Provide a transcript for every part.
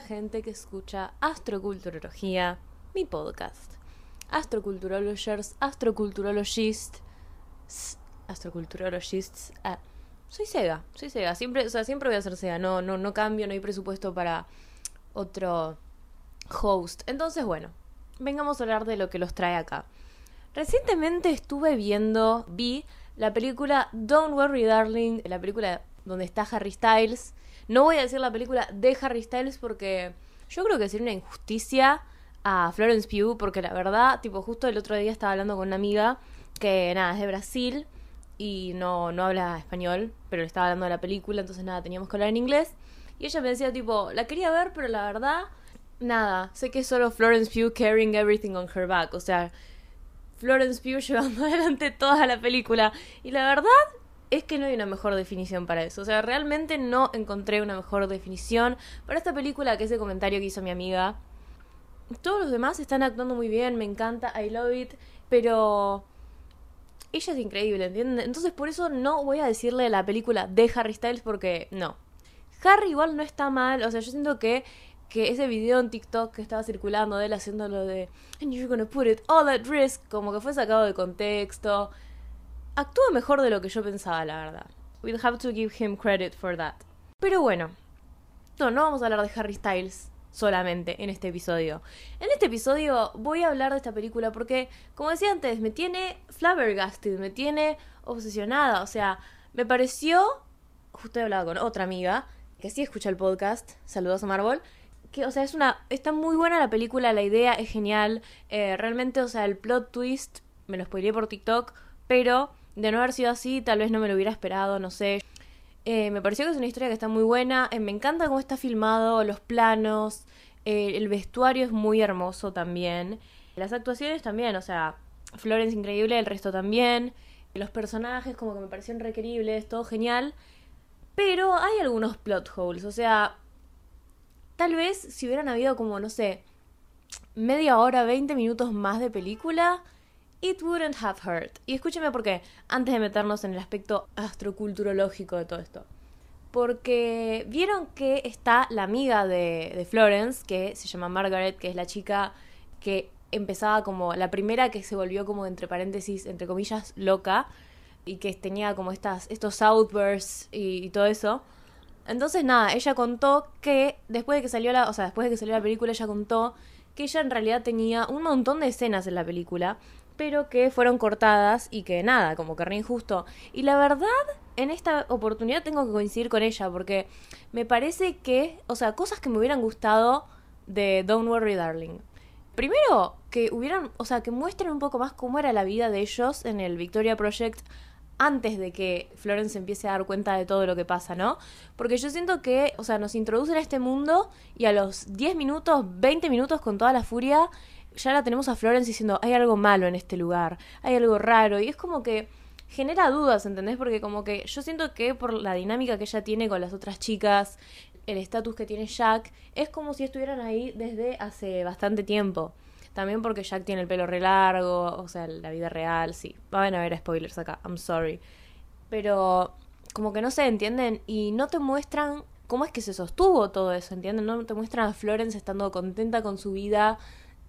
gente que escucha Astroculturología, mi podcast. Astroculturologers, astroculturologists, astroculturologists. Ah, soy Sega, soy Sega. Siempre, o sea, siempre voy a ser Sega. No, no, no cambio, no hay presupuesto para otro host. Entonces, bueno, vengamos a hablar de lo que los trae acá. Recientemente estuve viendo, vi la película Don't Worry Darling, la película donde está Harry Styles. No voy a decir la película de Harry Styles porque yo creo que sería una injusticia a Florence Pugh porque la verdad, tipo, justo el otro día estaba hablando con una amiga que nada, es de Brasil y no, no habla español, pero le estaba hablando de la película, entonces nada, teníamos que hablar en inglés. Y ella me decía, tipo, la quería ver, pero la verdad, nada, sé que es solo Florence Pugh carrying everything on her back, o sea, Florence Pugh llevando adelante toda la película. Y la verdad es que no hay una mejor definición para eso. O sea, realmente no encontré una mejor definición para esta película que ese comentario que hizo mi amiga. Todos los demás están actuando muy bien, me encanta, I love it, pero ella es increíble, ¿entienden? Entonces por eso no voy a decirle la película de Harry Styles porque no. Harry igual no está mal, o sea, yo siento que que ese video en TikTok que estaba circulando de él haciendo lo de And you're gonna put it all at risk, como que fue sacado de contexto. Actúa mejor de lo que yo pensaba, la verdad. We'll have to give him credit for that. Pero bueno, no, no vamos a hablar de Harry Styles solamente en este episodio. En este episodio voy a hablar de esta película porque, como decía antes, me tiene flabbergasted, me tiene obsesionada. O sea, me pareció. Justo he hablado con otra amiga que sí escucha el podcast. Saludos a Marvel. Que, o sea, es una. Está muy buena la película, la idea es genial. Eh, realmente, o sea, el plot twist me lo spoileé por TikTok, pero de no haber sido así, tal vez no me lo hubiera esperado, no sé. Eh, me pareció que es una historia que está muy buena. Eh, me encanta cómo está filmado, los planos. Eh, el vestuario es muy hermoso también. Las actuaciones también, o sea, Florence increíble, el resto también. Los personajes como que me parecieron requeribles, todo genial. Pero hay algunos plot holes, o sea, tal vez si hubieran habido como, no sé, media hora, 20 minutos más de película, It wouldn't have hurt. Y escúcheme por qué, antes de meternos en el aspecto astroculturológico de todo esto. Porque vieron que está la amiga de, Florence, que se llama Margaret, que es la chica que empezaba como la primera que se volvió como entre paréntesis, entre comillas, loca y que tenía como estas, estos outbursts y, y, todo eso. Entonces nada, ella contó que después de que salió la, o sea, después de que salió la película, ella contó que ella en realidad tenía un montón de escenas en la película pero que fueron cortadas y que nada, como que re injusto. Y la verdad, en esta oportunidad tengo que coincidir con ella, porque me parece que, o sea, cosas que me hubieran gustado de Don't Worry Darling. Primero, que hubieran, o sea, que muestren un poco más cómo era la vida de ellos en el Victoria Project antes de que Florence empiece a dar cuenta de todo lo que pasa, ¿no? Porque yo siento que, o sea, nos introducen a este mundo y a los 10 minutos, 20 minutos con toda la furia, ya la tenemos a Florence diciendo, hay algo malo en este lugar, hay algo raro, y es como que genera dudas, ¿entendés? Porque como que yo siento que por la dinámica que ella tiene con las otras chicas, el estatus que tiene Jack, es como si estuvieran ahí desde hace bastante tiempo. También porque Jack tiene el pelo re largo, o sea, la vida real, sí. Van a haber spoilers acá, I'm sorry. Pero como que no se entienden y no te muestran cómo es que se sostuvo todo eso, ¿entienden? No te muestran a Florence estando contenta con su vida,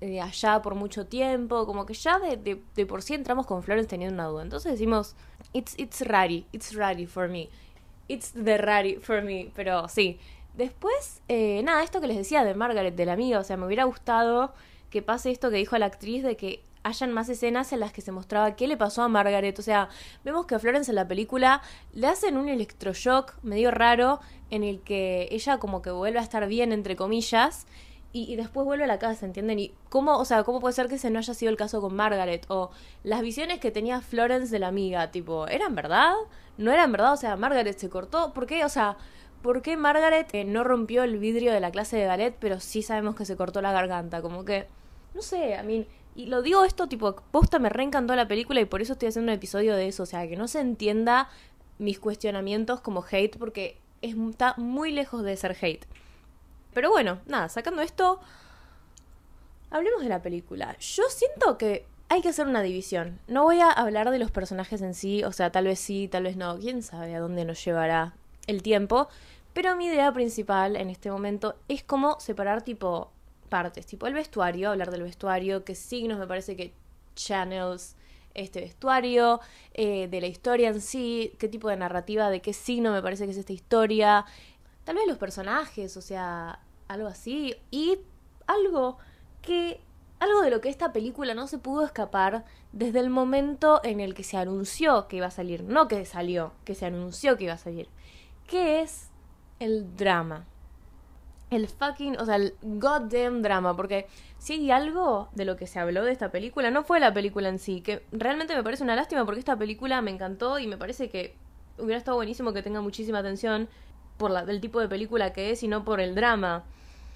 eh, allá por mucho tiempo, como que ya de, por sí entramos con Florence teniendo una duda. Entonces decimos, it's, it's rari, it's rari for me. It's the rari for me, pero sí. Después, eh, nada, esto que les decía de Margaret, de la amiga, o sea, me hubiera gustado que pase esto que dijo la actriz de que hayan más escenas en las que se mostraba qué le pasó a Margaret. O sea, vemos que a Florence en la película le hacen un electroshock medio raro en el que ella como que vuelve a estar bien, entre comillas, y, después vuelve a la casa, ¿entienden? Y cómo, o sea, cómo puede ser que ese no haya sido el caso con Margaret o las visiones que tenía Florence de la amiga, tipo, ¿eran verdad? ¿No eran verdad? O sea, Margaret se cortó, ¿por qué? O sea, ¿por qué Margaret eh, no rompió el vidrio de la clase de ballet, pero sí sabemos que se cortó la garganta? Como que, no sé, a mí, y lo digo esto, tipo, posta me reencantó la película y por eso estoy haciendo un episodio de eso, o sea, que no se entienda mis cuestionamientos como hate porque está muy lejos de ser hate. Pero bueno, nada, sacando esto, hablemos de la película. Yo siento que hay que hacer una división. No voy a hablar de los personajes en sí, o sea, tal vez sí, tal vez no, quién sabe a dónde nos llevará el tiempo. Pero mi idea principal en este momento es cómo separar tipo partes, tipo el vestuario, hablar del vestuario, qué signos me parece que channels este vestuario, eh, de la historia en sí, qué tipo de narrativa, de qué signo me parece que es esta historia, tal vez los personajes, o sea, algo así, y algo que algo de lo que esta película no se pudo escapar desde el momento en el que se anunció que iba a salir, no que salió, que se anunció que iba a salir, que es el drama. El fucking, o sea, el goddamn drama, porque si hay algo de lo que se habló de esta película, no fue la película en sí, que realmente me parece una lástima porque esta película me encantó y me parece que hubiera estado buenísimo que tenga muchísima atención por la, del tipo de película que es y no por el drama.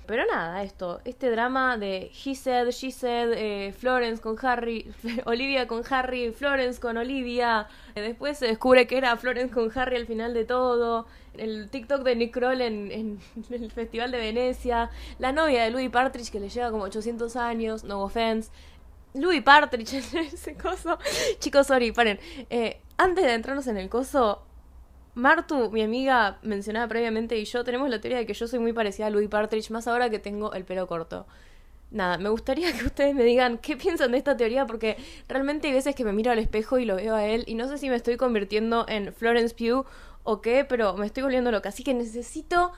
Pero nada, esto, este drama de He Said, She Said, eh, Florence con Harry, Olivia con Harry, Florence con Olivia. Eh, después se descubre que era Florence con Harry al final de todo. El TikTok de Nick Kroll en, en, el Festival de Venecia. La novia de Louis Partridge que le lleva como 800 años, no offense. Louis Partridge en ese coso. Chicos, sorry, paren. Eh, antes de entrarnos en el coso, Martu, mi amiga mencionada previamente, y yo tenemos la teoría de que yo soy muy parecida a Louis Partridge, más ahora que tengo el pelo corto. Nada, me gustaría que ustedes me digan qué piensan de esta teoría, porque realmente hay veces que me miro al espejo y lo veo a él, y no sé si me estoy convirtiendo en Florence Pugh o qué, pero me estoy volviendo loca. Así que necesito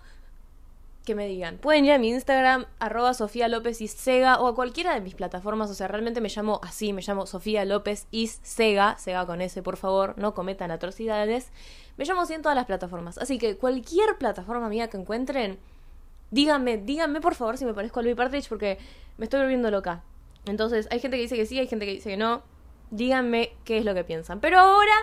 me digan. Pueden ir a mi Instagram, arroba Sofía López y Sega, o a cualquiera de mis plataformas. O sea, realmente me llamo así, me llamo Sofía López y Sega. Sega con ese, por favor, no cometan atrocidades. Me llamo así en todas las plataformas. Así que cualquier plataforma mía que encuentren, díganme, díganme por favor si me parezco a Louis Partridge porque me estoy volviendo loca. Entonces, hay gente que dice que sí, hay gente que dice que no. Díganme qué es lo que piensan. Pero ahora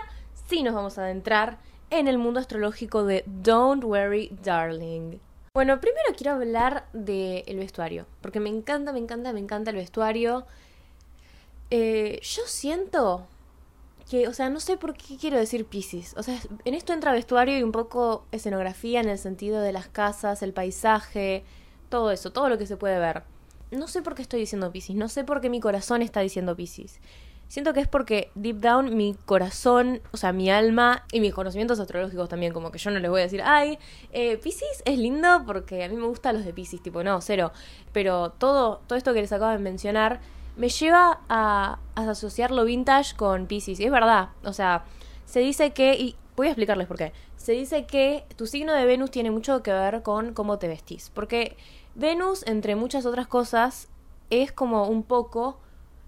sí nos vamos a adentrar en el mundo astrológico de Don't Worry Darling. Bueno, primero quiero hablar del vestuario, porque me encanta, me encanta, me encanta el vestuario. Eh, yo siento que, o sea, no sé por qué quiero decir Pisces. O sea, en esto entra vestuario y un poco escenografía en el sentido de las casas, el paisaje, todo eso, todo lo que se puede ver. No sé por qué estoy diciendo Pisces, no sé por qué mi corazón está diciendo Pisces. Siento que es porque deep down mi corazón, o sea, mi alma y mis conocimientos astrológicos también, como que yo no les voy a decir, ay, eh, Pisces es lindo porque a mí me gustan los de Pisces, tipo, no, cero. Pero todo, todo esto que les acabo de mencionar me lleva a, a asociar lo vintage con Pisces. Y es verdad, o sea, se dice que, y voy a explicarles por qué, se dice que tu signo de Venus tiene mucho que ver con cómo te vestís. Porque Venus, entre muchas otras cosas, es como un poco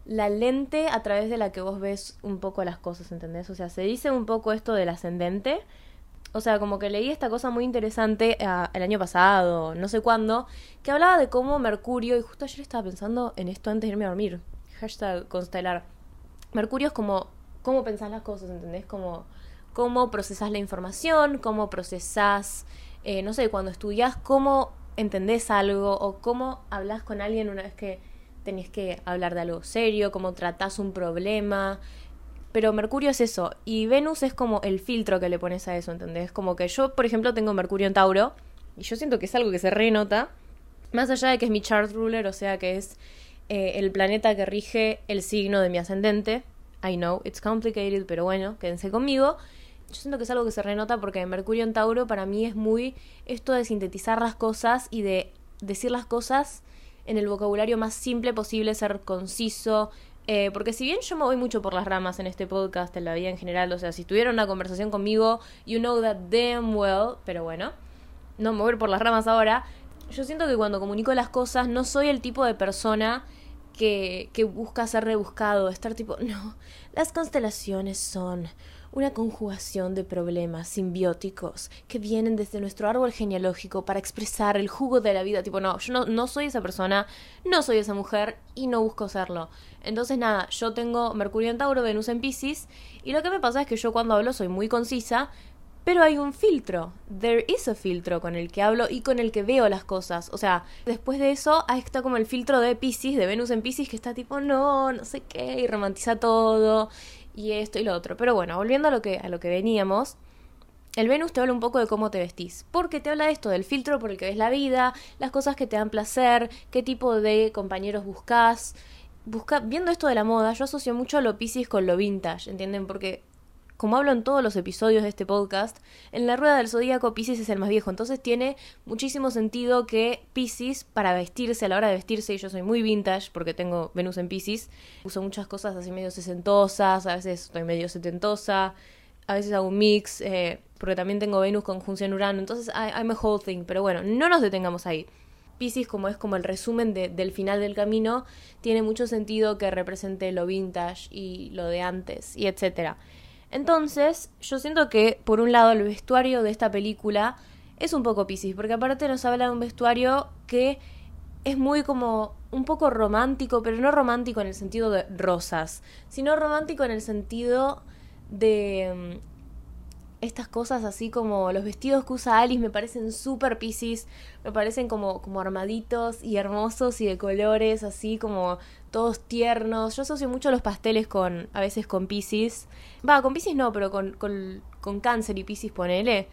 la lente a través de la que vos ves un poco las cosas, ¿entendés? O sea, se dice un poco esto del ascendente. O sea, como que leí esta cosa muy interesante ah, el año pasado, no sé cuándo, que hablaba de cómo Mercurio, y justo ayer estaba pensando en esto antes de irme a dormir, hashtag constelar. Mercurio es como cómo pensás las cosas, ¿entendés? Como cómo procesás la información, cómo procesás, eh, no sé, cuando estudias, cómo entendés algo o cómo hablas con alguien una vez que tenés que hablar de algo serio, cómo tratás un problema. Pero Mercurio es eso, y Venus es como el filtro que le pones a eso, ¿entendés? Como que yo, por ejemplo, tengo Mercurio en Tauro, y yo siento que es algo que se renota, más allá de que es mi chart ruler, o sea que es eh, el planeta que rige el signo de mi ascendente. I know, it's complicated, pero bueno, quédense conmigo. Yo siento que es algo que se renota porque Mercurio en Tauro para mí es muy esto de sintetizar las cosas y de decir las cosas en el vocabulario más simple posible, ser conciso. Eh, porque si bien yo me voy mucho por las ramas en este podcast, en la vida en general, o sea, si tuvieron una conversación conmigo, you know that damn well, pero bueno, no me voy por las ramas ahora. Yo siento que cuando comunico las cosas no soy el tipo de persona que, que busca ser rebuscado, estar tipo, no, las constelaciones son una conjugación de problemas simbióticos que vienen desde nuestro árbol genealógico para expresar el jugo de la vida. Tipo, no, yo no, no soy esa persona, no soy esa mujer y no busco serlo. Entonces, nada, yo tengo Mercurio en Tauro, Venus en Pisces, y lo que me pasa es que yo cuando hablo soy muy concisa, pero hay un filtro. There is a filtro con el que hablo y con el que veo las cosas. O sea, después de eso, ahí está como el filtro de Pisces, de Venus en Pisces, que está tipo, no, no sé qué, y romantiza todo y esto y lo otro. Pero bueno, volviendo a lo que, a lo que veníamos. El Venus te habla un poco de cómo te vestís, porque te habla de esto, del filtro por el que ves la vida, las cosas que te dan placer, qué tipo de compañeros buscas. Busca, viendo esto de la moda, yo asocio mucho lo Pisces con lo vintage, ¿entienden? Porque como hablo en todos los episodios de este podcast, en la rueda del zodíaco Pisces es el más viejo, entonces tiene muchísimo sentido que Pisces, para vestirse, a la hora de vestirse, y yo soy muy vintage porque tengo Venus en Pisces, uso muchas cosas así medio sesentosas, a veces estoy medio setentosa, a veces hago un mix, eh, porque también tengo Venus conjunción Urano, entonces I'm a whole thing, pero bueno, no nos detengamos ahí. Pisces, como es como el resumen del final del camino, tiene mucho sentido que represente lo vintage y lo de antes, y etcétera. Entonces, yo siento que, por un lado, el vestuario de esta película es un poco Pisces, porque aparte nos habla de un vestuario que es muy como un poco romántico, pero no romántico en el sentido de rosas, sino romántico en el sentido de mm, estas cosas así como los vestidos que usa Alice me parecen súper piscis, me parecen como, como armaditos y hermosos y de colores así como todos tiernos. Yo asocio mucho los pasteles con, a veces con piscis. Va, con piscis no, pero con, con, con cáncer y piscis ponele.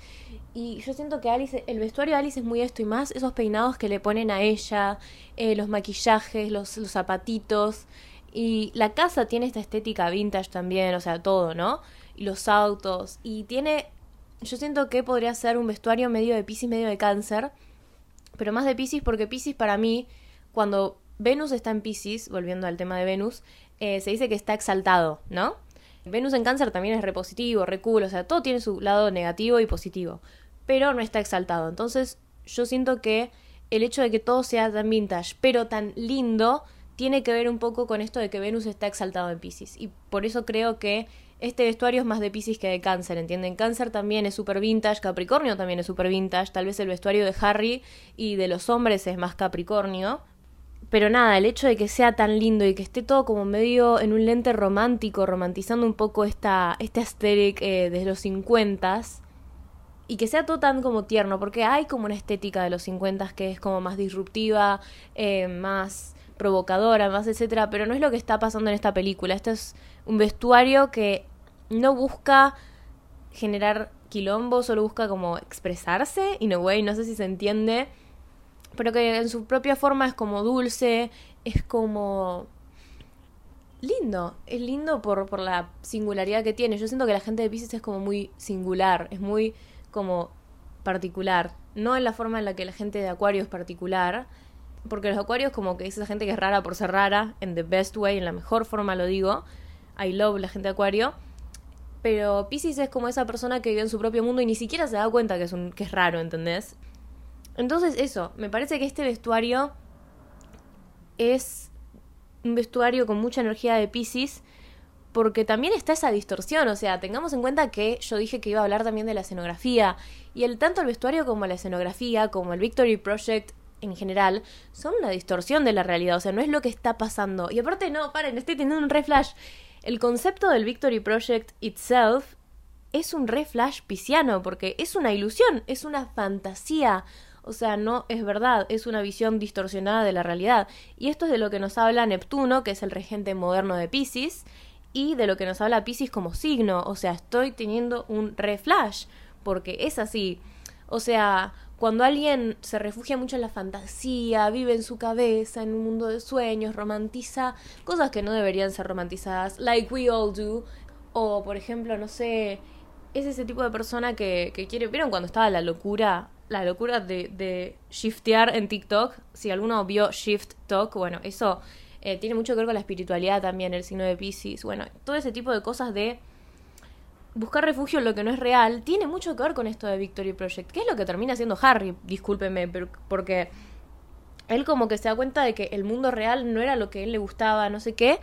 Y yo siento que Alice, el vestuario de Alice es muy esto y más esos peinados que le ponen a ella, eh, los maquillajes, los, los zapatitos. Y la casa tiene esta estética vintage también, o sea, todo, ¿no? Los autos. Y tiene. Yo siento que podría ser un vestuario medio de Pisces, medio de cáncer. Pero más de Pisces porque Pisces para mí, cuando Venus está en Pisces, volviendo al tema de Venus, eh, se dice que está exaltado, ¿no? Venus en cáncer también es repositivo, reculo, o sea, todo tiene su lado negativo y positivo. Pero no está exaltado. Entonces, yo siento que el hecho de que todo sea tan vintage, pero tan lindo, tiene que ver un poco con esto de que Venus está exaltado en Pisces. Y por eso creo que este vestuario es más de Pisces que de Cáncer, ¿entienden? Cáncer también es super vintage, Capricornio también es super vintage, tal vez el vestuario de Harry y de los hombres es más Capricornio. Pero nada, el hecho de que sea tan lindo y que esté todo como medio en un lente romántico, romantizando un poco esta, este aesthetic eh, de los 50 y que sea todo tan como tierno, porque hay como una estética de los 50 que es como más disruptiva, eh, más provocadora, más etcétera, pero no es lo que está pasando en esta película. Este es un vestuario que no busca generar quilombo, solo busca como expresarse, y no way, no sé si se entiende, pero que en su propia forma es como dulce, es como lindo, es lindo por, por la singularidad que tiene. Yo siento que la gente de Pisces es como muy singular, es muy como particular, no en la forma en la que la gente de Acuario es particular, porque los Acuarios como que es esa gente que es rara por ser rara, en the best way, en la mejor forma lo digo, I love la gente de Acuario, pero Pisces es como esa persona que vive en su propio mundo y ni siquiera se da cuenta que es, un, que es raro, ¿entendés? Entonces eso, me parece que este vestuario es un vestuario con mucha energía de Pisces porque también está esa distorsión, o sea, tengamos en cuenta que yo dije que iba a hablar también de la escenografía y el tanto el vestuario como la escenografía, como el Victory Project en general, son una distorsión de la realidad, o sea, no es lo que está pasando. Y aparte, no, paren, estoy teniendo un reflash. El concepto del Victory Project itself es un reflash pisciano, porque es una ilusión, es una fantasía. O sea, no es verdad, es una visión distorsionada de la realidad. Y esto es de lo que nos habla Neptuno, que es el regente moderno de Pisces, y de lo que nos habla Pisces como signo. O sea, estoy teniendo un reflash, porque es así. O sea, cuando alguien se refugia mucho en la fantasía, vive en su cabeza, en un mundo de sueños, romantiza cosas que no deberían ser romantizadas, like we all do, o por ejemplo, no sé, es ese tipo de persona que, que quiere, ¿vieron cuando estaba la locura? La locura de, de shiftear en TikTok, si alguno vio Shift Talk, bueno, eso eh, tiene mucho que ver con la espiritualidad también, el signo de Pisces, bueno, todo ese tipo de cosas de buscar refugio en lo que no es real tiene mucho que ver con esto de Victory Project. ¿Qué es lo que termina haciendo Harry? Discúlpeme, pero porque él como que se da cuenta de que el mundo real no era lo que él le gustaba, no sé qué,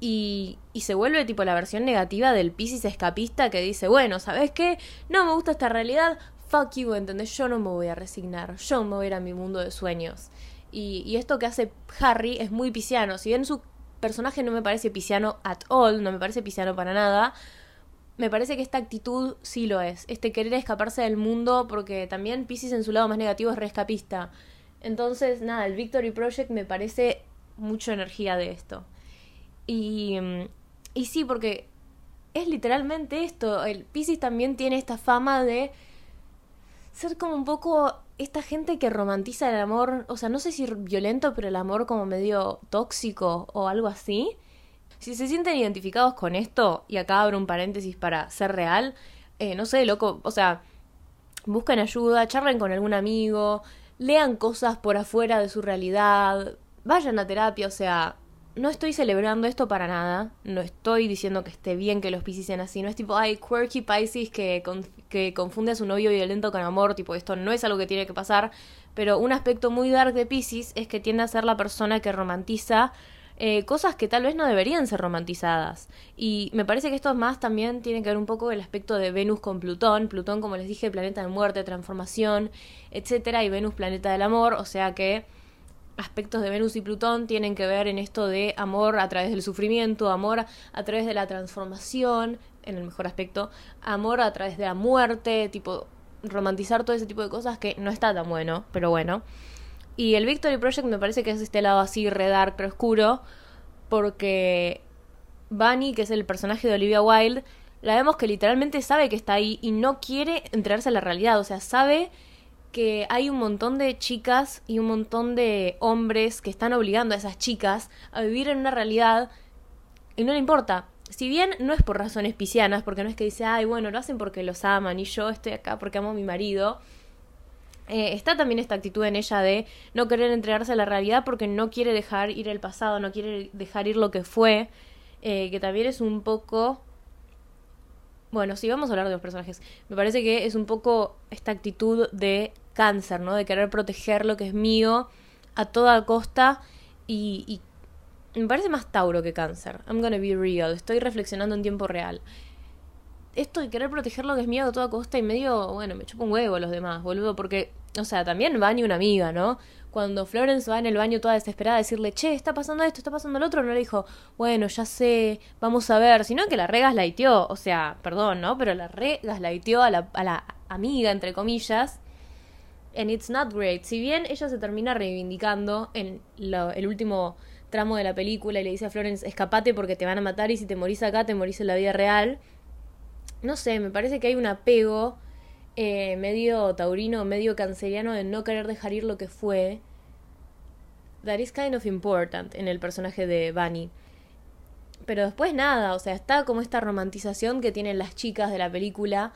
y, y se vuelve tipo la versión negativa del Pisces escapista que dice, bueno, ¿sabes qué? No me gusta esta realidad, fuck you, ¿entendés? Yo no me voy a resignar, yo me voy a ir a mi mundo de sueños. Y, y esto que hace Harry es muy pisciano, si bien su personaje no me parece pisciano at all, no me parece pisciano para nada, me parece que esta actitud sí lo es. Este querer escaparse del mundo, porque también Pisces en su lado más negativo es rescapista. Entonces, nada, el Victory Project me parece mucha energía de esto. Y, y sí, porque es literalmente esto. El Pisces también tiene esta fama de ser como un poco esta gente que romantiza el amor, o sea, no sé si violento, pero el amor como medio tóxico o algo así Si se sienten identificados con esto, y acá abro un paréntesis para ser real, eh, no sé, loco, o sea, busquen ayuda, charlen con algún amigo, lean cosas por afuera de su realidad, vayan a terapia, o sea, no estoy celebrando esto para nada, no estoy diciendo que esté bien que los Pisces sean así, no es tipo, ay, quirky Pisces que, que confunde a su novio violento con amor, tipo, esto no es algo que tiene que pasar, pero un aspecto muy dark de Pisces es que tiende a ser la persona que romantiza eh, cosas que tal vez no deberían ser romantizadas. Y me parece que esto más también tiene que ver un poco el aspecto de Venus con Plutón. Plutón, como les dije, planeta de muerte, transformación, etcétera, y Venus, planeta del amor, o sea que aspectos de Venus y Plutón tienen que ver en esto de amor a través del sufrimiento, amor a través de la transformación, en el mejor aspecto, amor a través de la muerte, tipo romantizar todo ese tipo de cosas que no está tan bueno, pero bueno. Y el Victory Project me parece que es este lado así re dark, re oscuro, porque Bunny, que es el personaje de Olivia Wilde, la vemos que literalmente sabe que está ahí y no quiere enterarse a la realidad, o sea, sabe que hay un montón de chicas y un montón de hombres que están obligando a esas chicas a vivir en una realidad y no le importa. Si bien no es por razones piscianas, porque no es que dice, ay, bueno, lo hacen porque los aman y yo estoy acá porque amo a mi marido, eh, está también esta actitud en ella de no querer entregarse a la realidad porque no quiere dejar ir el pasado, no quiere dejar ir lo que fue, eh, que también es un poco bueno, sí, vamos a hablar de los personajes. Me parece que es un poco esta actitud de cáncer, ¿no? De querer proteger lo que es mío a toda costa y, me parece más Tauro que cáncer. I'm gonna be real. Estoy reflexionando en tiempo real. Esto de querer proteger lo que es mío a toda costa y medio, bueno, me chupo un huevo a los demás, boludo, porque, o sea, también va ni una amiga, ¿no? cuando Florence va en el baño toda desesperada a decirle, che, está pasando esto, está pasando el otro, no le dijo, bueno, ya sé, vamos a ver, sino que la regas laiteó, o sea, perdón, ¿no? Pero la regas laiteó a la, a la amiga, entre comillas, and it's not great. Si bien ella se termina reivindicando en el último tramo de la película y le dice a Florence, escapate porque te van a matar y si te morís acá, te morís en la vida real, no sé, me parece que hay un apego eh, medio taurino, medio canceriano de no querer dejar ir lo que fue. That is kind of important en el personaje de Bunny. Pero después nada, o sea, está como esta romantización que tienen las chicas de la película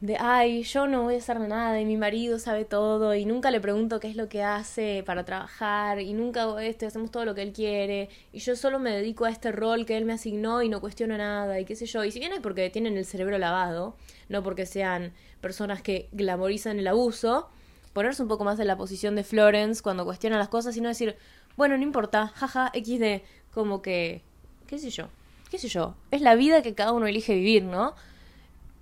de, ay, yo no voy a hacer nada y mi marido sabe todo y nunca le pregunto qué es lo que hace para trabajar y nunca hago esto y hacemos todo lo que él quiere y yo solo me dedico a este rol que él me asignó y no cuestiono nada y qué sé yo. Y si bien es porque tienen el cerebro lavado, no porque sean personas que glamorizan el abuso, ponerse un poco más en la posición de Florence cuando cuestiona las cosas y no decir, bueno, no importa, jaja, XD, como que, qué sé yo, qué sé yo, es la vida que cada uno elige vivir, ¿no?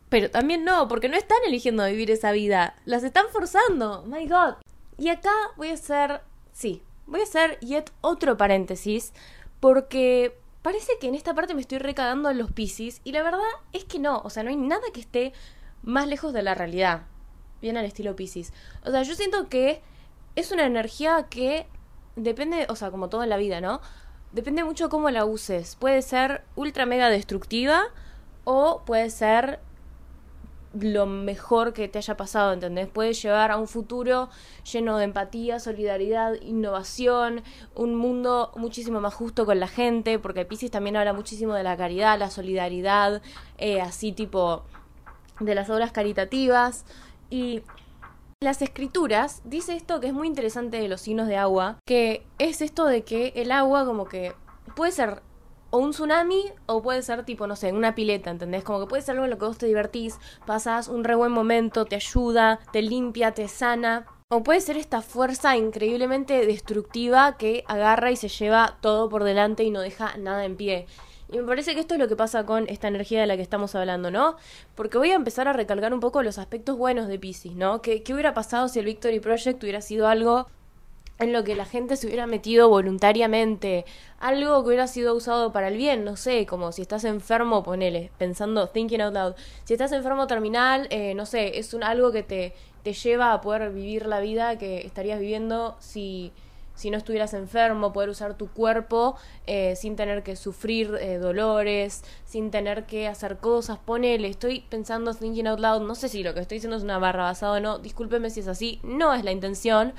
Pero también no, porque no están eligiendo vivir esa vida. Las están forzando. My God. Y acá voy a hacer. Sí, voy a hacer yet otro paréntesis. Porque parece que en esta parte me estoy recagando en los Pisces. Y la verdad es que no. O sea, no hay nada que esté más lejos de la realidad. Bien al estilo Pisces. O sea, yo siento que es una energía que depende. O sea, como todo en la vida, ¿no? Depende mucho cómo la uses. Puede ser ultra mega destructiva. O puede ser lo mejor que te haya pasado, ¿entendés? Puedes llevar a un futuro lleno de empatía, solidaridad, innovación, un mundo muchísimo más justo con la gente, porque Pisces también habla muchísimo de la caridad, la solidaridad, eh, así tipo de las obras caritativas. Y las escrituras dice esto que es muy interesante de los signos de agua, que es esto de que el agua como que puede ser o un tsunami o puede ser tipo, no sé, una pileta, ¿entendés? Como que puede ser algo en lo que vos te divertís, pasás un re buen momento, te ayuda, te limpia, te sana. O puede ser esta fuerza increíblemente destructiva que agarra y se lleva todo por delante y no deja nada en pie. Y me parece que esto es lo que pasa con esta energía de la que estamos hablando, ¿no? Porque voy a empezar a recalcar un poco los aspectos buenos de Pisces, ¿no? ¿Qué, qué hubiera pasado si el Victory Project hubiera sido algo en lo que la gente se hubiera metido voluntariamente, algo que hubiera sido usado para el bien, no sé, como si estás enfermo, ponele, pensando, thinking out loud, si estás enfermo terminal, eh, no sé, es un, algo que te, te lleva a poder vivir la vida que estarías viviendo si, si no estuvieras enfermo, poder usar tu cuerpo eh, sin tener que sufrir eh, dolores, sin tener que hacer cosas, ponele, estoy pensando thinking out loud, no sé si lo que estoy diciendo es una barra basada o no, discúlpeme si es así, no es la intención,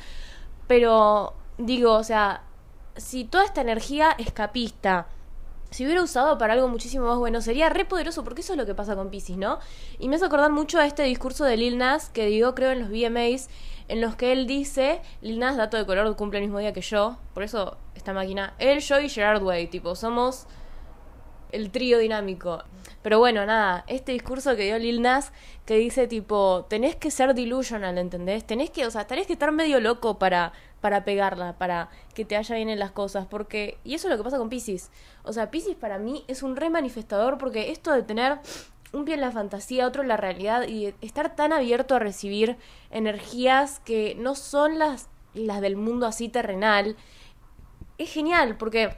pero digo, o sea, si toda esta energía escapista si hubiera usado para algo muchísimo más bueno, sería re poderoso, porque eso es lo que pasa con Pisces, ¿no? Y me hace acordar mucho a este discurso de Lil Nas que dio, creo, en los VMAs, en los que él dice, Lil Nas, dato de color, cumple el mismo día que yo, por eso esta máquina, él, yo y Gerard Way, tipo, somos el trío dinámico. Pero bueno, nada, este discurso que dio Lil Nas que dice tipo, tenés que ser delusional, ¿entendés? Tenés que, o sea, tenés que estar medio loco para para pegarla, para que te haya bien en las cosas, porque y eso es lo que pasa con Pisces. O sea, Pisces para mí es un re manifestador porque esto de tener un pie en la fantasía, otro en la realidad y estar tan abierto a recibir energías que no son las las del mundo así terrenal es genial porque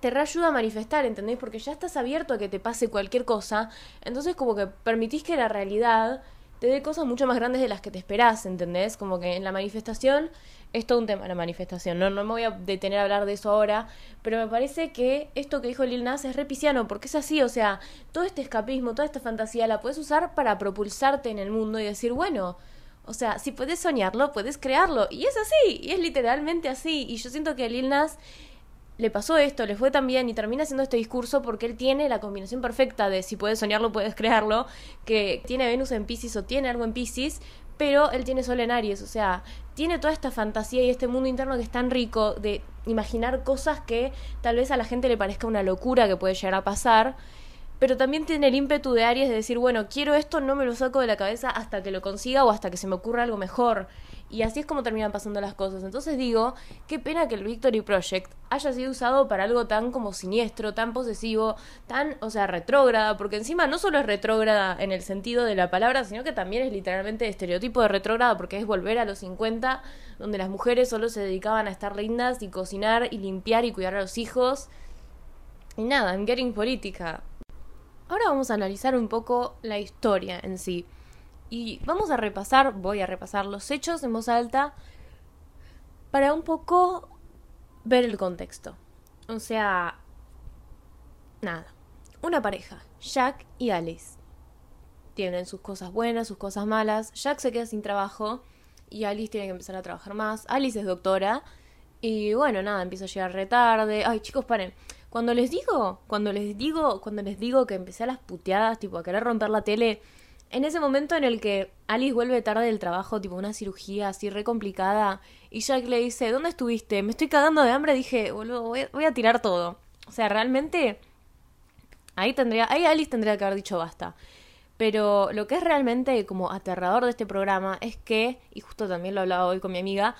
te reayuda a manifestar, ¿entendés? Porque ya estás abierto a que te pase cualquier cosa, entonces como que permitís que la realidad te dé cosas mucho más grandes de las que te esperás, ¿entendés? Como que en la manifestación es todo un tema la manifestación, no, no me voy a detener a hablar de eso ahora, pero me parece que esto que dijo Lil Nas es repiciano, porque es así, o sea, todo este escapismo, toda esta fantasía la puedes usar para propulsarte en el mundo y decir, bueno, o sea, si puedes soñarlo, puedes crearlo, y es así, y es literalmente así, y yo siento que Lil Nas le pasó esto, le fue tan bien y termina haciendo este discurso porque él tiene la combinación perfecta de si puedes soñarlo, puedes crearlo, que tiene Venus en Pisces o tiene algo en Pisces, pero él tiene Sol en Aries, o sea, tiene toda esta fantasía y este mundo interno que es tan rico de imaginar cosas que tal vez a la gente le parezca una locura que puede llegar a pasar, pero también tiene el ímpetu de Aries de decir, bueno, quiero esto, no me lo saco de la cabeza hasta que lo consiga o hasta que se me ocurra algo mejor. Y así es como terminan pasando las cosas. Entonces digo, qué pena que el Victory Project haya sido usado para algo tan como siniestro, tan posesivo, tan, o sea, retrógrada, porque encima no solo es retrógrada en el sentido de la palabra, sino que también es literalmente estereotipo de retrógrada, porque es volver a los 50, donde las mujeres solo se dedicaban a estar lindas y cocinar y limpiar y cuidar a los hijos. Y nada, I'm getting política. Ahora vamos a analizar un poco la historia en sí. Y vamos a repasar, voy a repasar los hechos en voz alta para un poco ver el contexto. O sea, nada. Una pareja, Jack y Alice. Tienen sus cosas buenas, sus cosas malas. Jack se queda sin trabajo y Alice tiene que empezar a trabajar más. Alice es doctora y bueno, nada, empieza a llegar retarde. Ay, chicos, paren. Cuando les digo, cuando les digo, cuando les digo que empecé a las puteadas, tipo a querer romper la tele, en ese momento en el que Alice vuelve tarde del trabajo, tipo una cirugía así re complicada, y Jack le dice, ¿dónde estuviste? Me estoy cagando de hambre, dije, boludo, voy, a tirar todo. O sea, realmente, ahí tendría, ahí Alice tendría que haber dicho basta. Pero lo que es realmente como aterrador de este programa es que, y justo también lo hablaba hoy con mi amiga,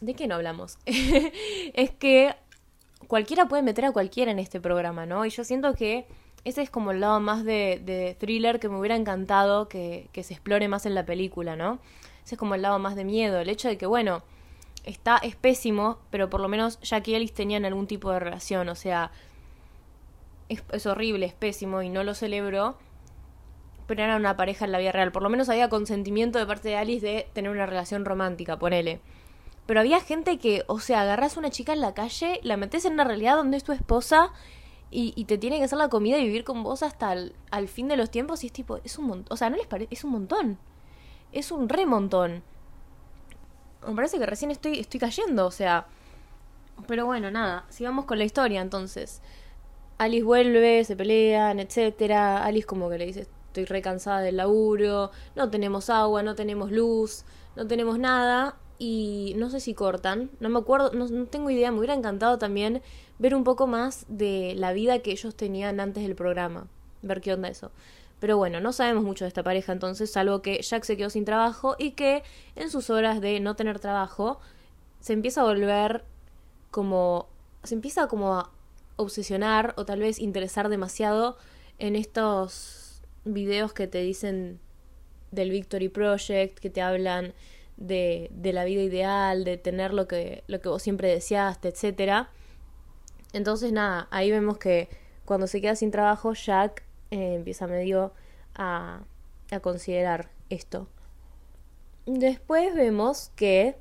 ¿de qué no hablamos? es que cualquiera puede meter a cualquiera en este programa, ¿no? Y yo siento que ese es como el lado más de, thriller que me hubiera encantado que, se explore más en la película, ¿no? Ese es como el lado más de miedo, el hecho de que, bueno, está, es pésimo, pero por lo menos Jack y Alice tenían algún tipo de relación, o sea, es, horrible, es pésimo y no lo celebro, pero era una pareja en la vida real, por lo menos había consentimiento de parte de Alice de tener una relación romántica, ponele. Pero había gente que, o sea, agarras a una chica en la calle, la metes en una realidad donde es tu esposa y, te tiene que hacer la comida y vivir con vos hasta el al fin de los tiempos y es tipo, es un montón, o sea, no les parece, es un montón, es un remontón. Me parece que recién estoy, estoy cayendo, o sea, pero bueno, nada, sigamos con la historia entonces. Alice vuelve, se pelean, etcétera. Alice como que le dice, estoy re cansada del laburo, no tenemos agua, no tenemos luz, no tenemos nada y no sé si cortan, no me acuerdo, no, tengo idea, me hubiera encantado también ver un poco más de la vida que ellos tenían antes del programa, ver qué onda eso. Pero bueno, no sabemos mucho de esta pareja entonces, salvo que Jack se quedó sin trabajo y que en sus horas de no tener trabajo se empieza a volver como se empieza como a obsesionar o tal vez interesar demasiado en estos videos que te dicen del Victory Project, que te hablan de, de la vida ideal, de tener lo que, lo que vos siempre deseaste, etcétera. Entonces, nada, ahí vemos que cuando se queda sin trabajo, Jack eh, empieza medio a, a considerar esto. Después vemos que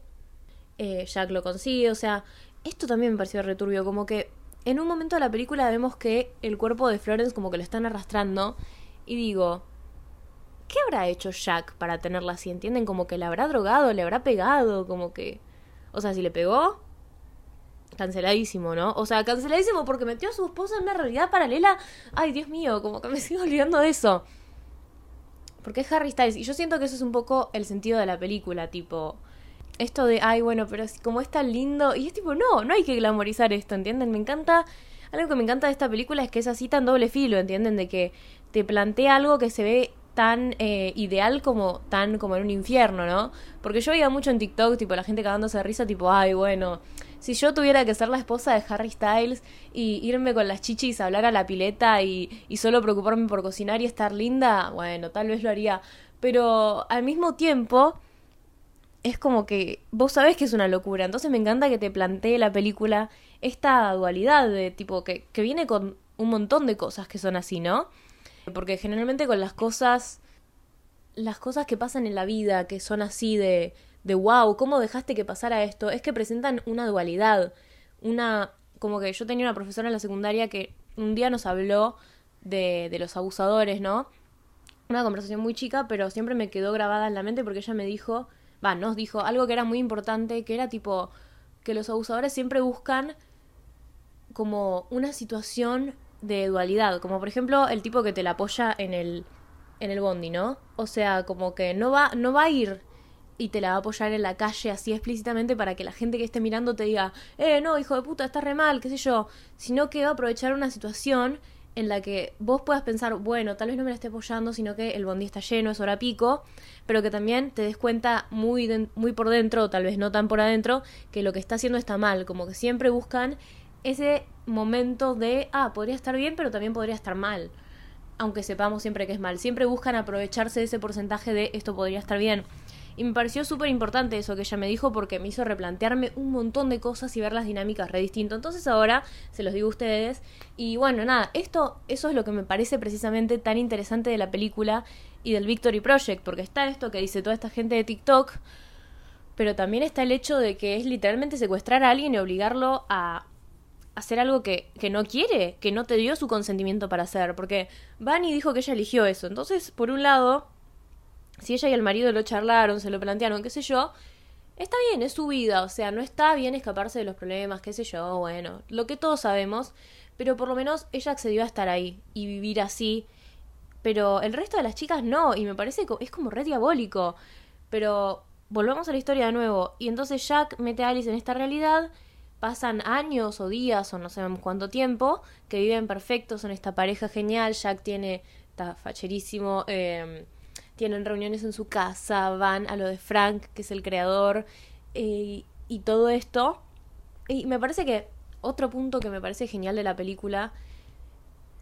eh, Jack lo consigue, o sea, esto también me pareció returbio, como que en un momento de la película vemos que el cuerpo de Florence como que lo están arrastrando y digo, ¿qué habrá hecho Jack para tenerla así? ¿Entienden? Como que le habrá drogado, le habrá pegado, como que... O sea, si le pegó, canceladísimo, ¿no? O sea, canceladísimo porque metió a su esposa en una realidad paralela. Ay, Dios mío, como que me sigo olvidando de eso. Porque es Harry Styles. Y yo siento que eso es un poco el sentido de la película, tipo. Esto de, ay, bueno, pero como es tan lindo. Y es tipo, no, no hay que glamorizar esto, ¿entienden? Me encanta. Algo que me encanta de esta película es que es así tan doble filo, ¿entienden? De que te plantea algo que se ve tan eh, ideal como tan como en un infierno, ¿no? Porque yo veía mucho en TikTok, tipo, la gente cagándose de risa, tipo, ay, bueno, si yo tuviera que ser la esposa de Harry Styles y irme con las chichis a hablar a la pileta y, y solo preocuparme por cocinar y estar linda, bueno, tal vez lo haría. Pero al mismo tiempo, es como que vos sabés que es una locura. Entonces me encanta que te plantee la película esta dualidad de tipo que, que viene con un montón de cosas que son así, ¿no? Porque generalmente con las cosas, las cosas que pasan en la vida, que son así de, de wow, ¿cómo dejaste que pasara esto? Es que presentan una dualidad, una, como que yo tenía una profesora en la secundaria que un día nos habló de, de los abusadores, ¿no? Una conversación muy chica, pero siempre me quedó grabada en la mente porque ella me dijo, va, nos dijo algo que era muy importante, que era tipo que los abusadores siempre buscan como una situación de dualidad, como por ejemplo el tipo que te la apoya en el en el bondi, ¿no? O sea, como que no va no va a ir y te la va a apoyar en la calle así explícitamente para que la gente que esté mirando te diga, "Eh, no, hijo de puta, estás re mal", qué sé yo, sino que va a aprovechar una situación en la que vos puedas pensar, bueno, tal vez no me la esté apoyando, sino que el bondi está lleno, es hora pico, pero que también te des cuenta muy, muy por dentro, tal vez no tan por adentro, que lo que está haciendo está mal, como que siempre buscan ese momento de, ah, podría estar bien, pero también podría estar mal. Aunque sepamos siempre que es mal. Siempre buscan aprovecharse de ese porcentaje de esto podría estar bien. Y me pareció súper importante eso que ella me dijo porque me hizo replantearme un montón de cosas y ver las dinámicas re distinto. Entonces ahora se los digo a ustedes. Y bueno, nada, esto, eso es lo que me parece precisamente tan interesante de la película y del Victory Project. Porque está esto que dice toda esta gente de TikTok. Pero también está el hecho de que es literalmente secuestrar a alguien y obligarlo a hacer algo que, que no quiere, que no te dio su consentimiento para hacer, porque Bunny dijo que ella eligió eso. Entonces, por un lado, si ella y el marido lo charlaron, se lo plantearon, qué sé yo, está bien, es su vida, o sea, no está bien escaparse de los problemas, qué sé yo, bueno, lo que todos sabemos, pero por lo menos ella accedió a estar ahí y vivir así, pero el resto de las chicas no, y me parece que es como re diabólico, pero volvamos a la historia de nuevo, y entonces Jack mete a Alice en esta realidad, pasan años o días o no sabemos cuánto tiempo, que viven perfectos, son esta pareja genial, Jack tiene, está facherísimo, eh, tienen reuniones en su casa, van a lo de Frank, que es el creador, eh, y todo esto. Y me parece que otro punto que me parece genial de la película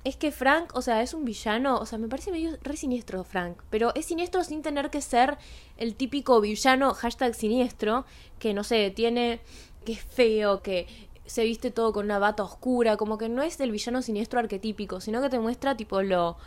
es que Frank, o sea, es un villano, o sea, me parece medio re siniestro Frank, pero es siniestro sin tener que ser el típico villano hashtag siniestro, que no sé, tiene que es feo, que se viste todo con una bata oscura, como que no es el villano siniestro arquetípico, sino que te muestra tipo lo,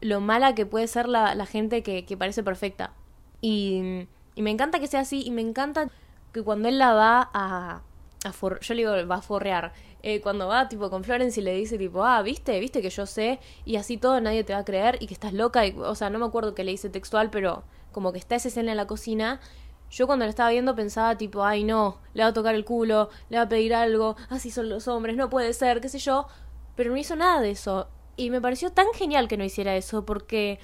lo mala que puede ser la, la gente que, que, parece perfecta. Y, y, me encanta que sea así, y me encanta que cuando él la va a... a for, yo le digo, va a forrear. Eh, cuando va tipo con Florence y le dice tipo, ah, viste, viste que yo sé, y así todo nadie te va a creer y que estás loca, y, o sea, no me acuerdo que le dice textual, pero como que está esa escena en la cocina yo cuando la estaba viendo pensaba tipo, ay no, le va a tocar el culo, le va a pedir algo, así son los hombres, no puede ser, qué sé yo. Pero no hizo nada de eso. Y me pareció tan genial que no hiciera eso, porque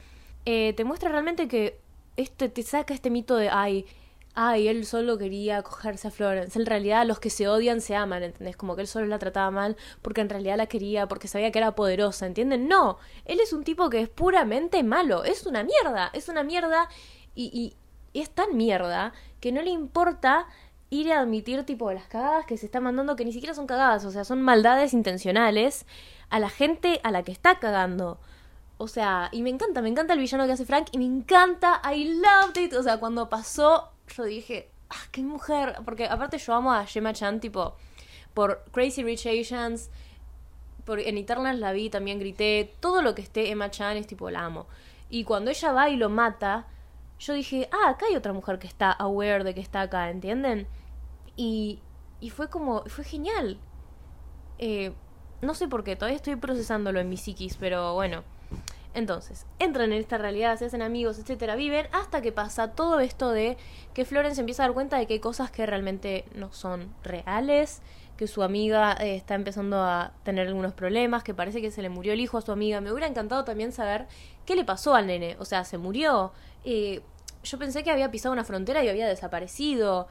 eh, te muestra realmente que este, te saca este mito de, ay, ay, él solo quería cogerse a Florence. En realidad los que se odian se aman, ¿entendés? Como que él solo la trataba mal porque en realidad la quería, porque sabía que era poderosa, ¿entienden? No, él es un tipo que es puramente malo, es una mierda, es una mierda y, y, es tan mierda que no le importa ir a admitir tipo las cagadas que se está mandando que ni siquiera son cagadas, o sea, son maldades intencionales a la gente a la que está cagando. O sea, y me encanta, me encanta el villano que hace Frank y me encanta, I loved it. O sea, cuando pasó, yo dije, ah, qué mujer. Porque aparte yo amo a Gemma Chan, tipo, por Crazy Rich Asians, por, en Eternal la vi, también grité. Todo lo que esté Emma Chan es tipo, la amo. Y cuando ella va y lo mata, yo dije, ah, acá hay otra mujer que está aware de que está acá, ¿entienden? Y, y fue como, fue genial. Eh, no sé por qué, todavía estoy procesándolo en mi psiquis, pero bueno. Entonces, entran en esta realidad, se hacen amigos, etcétera, viven hasta que pasa todo esto de que Florence empieza a dar cuenta de que hay cosas que realmente no son reales, que su amiga eh, está empezando a tener algunos problemas, que parece que se le murió el hijo a su amiga. Me hubiera encantado también saber qué le pasó al nene. O sea, se murió. Eh, yo pensé que había pisado una frontera y había desaparecido.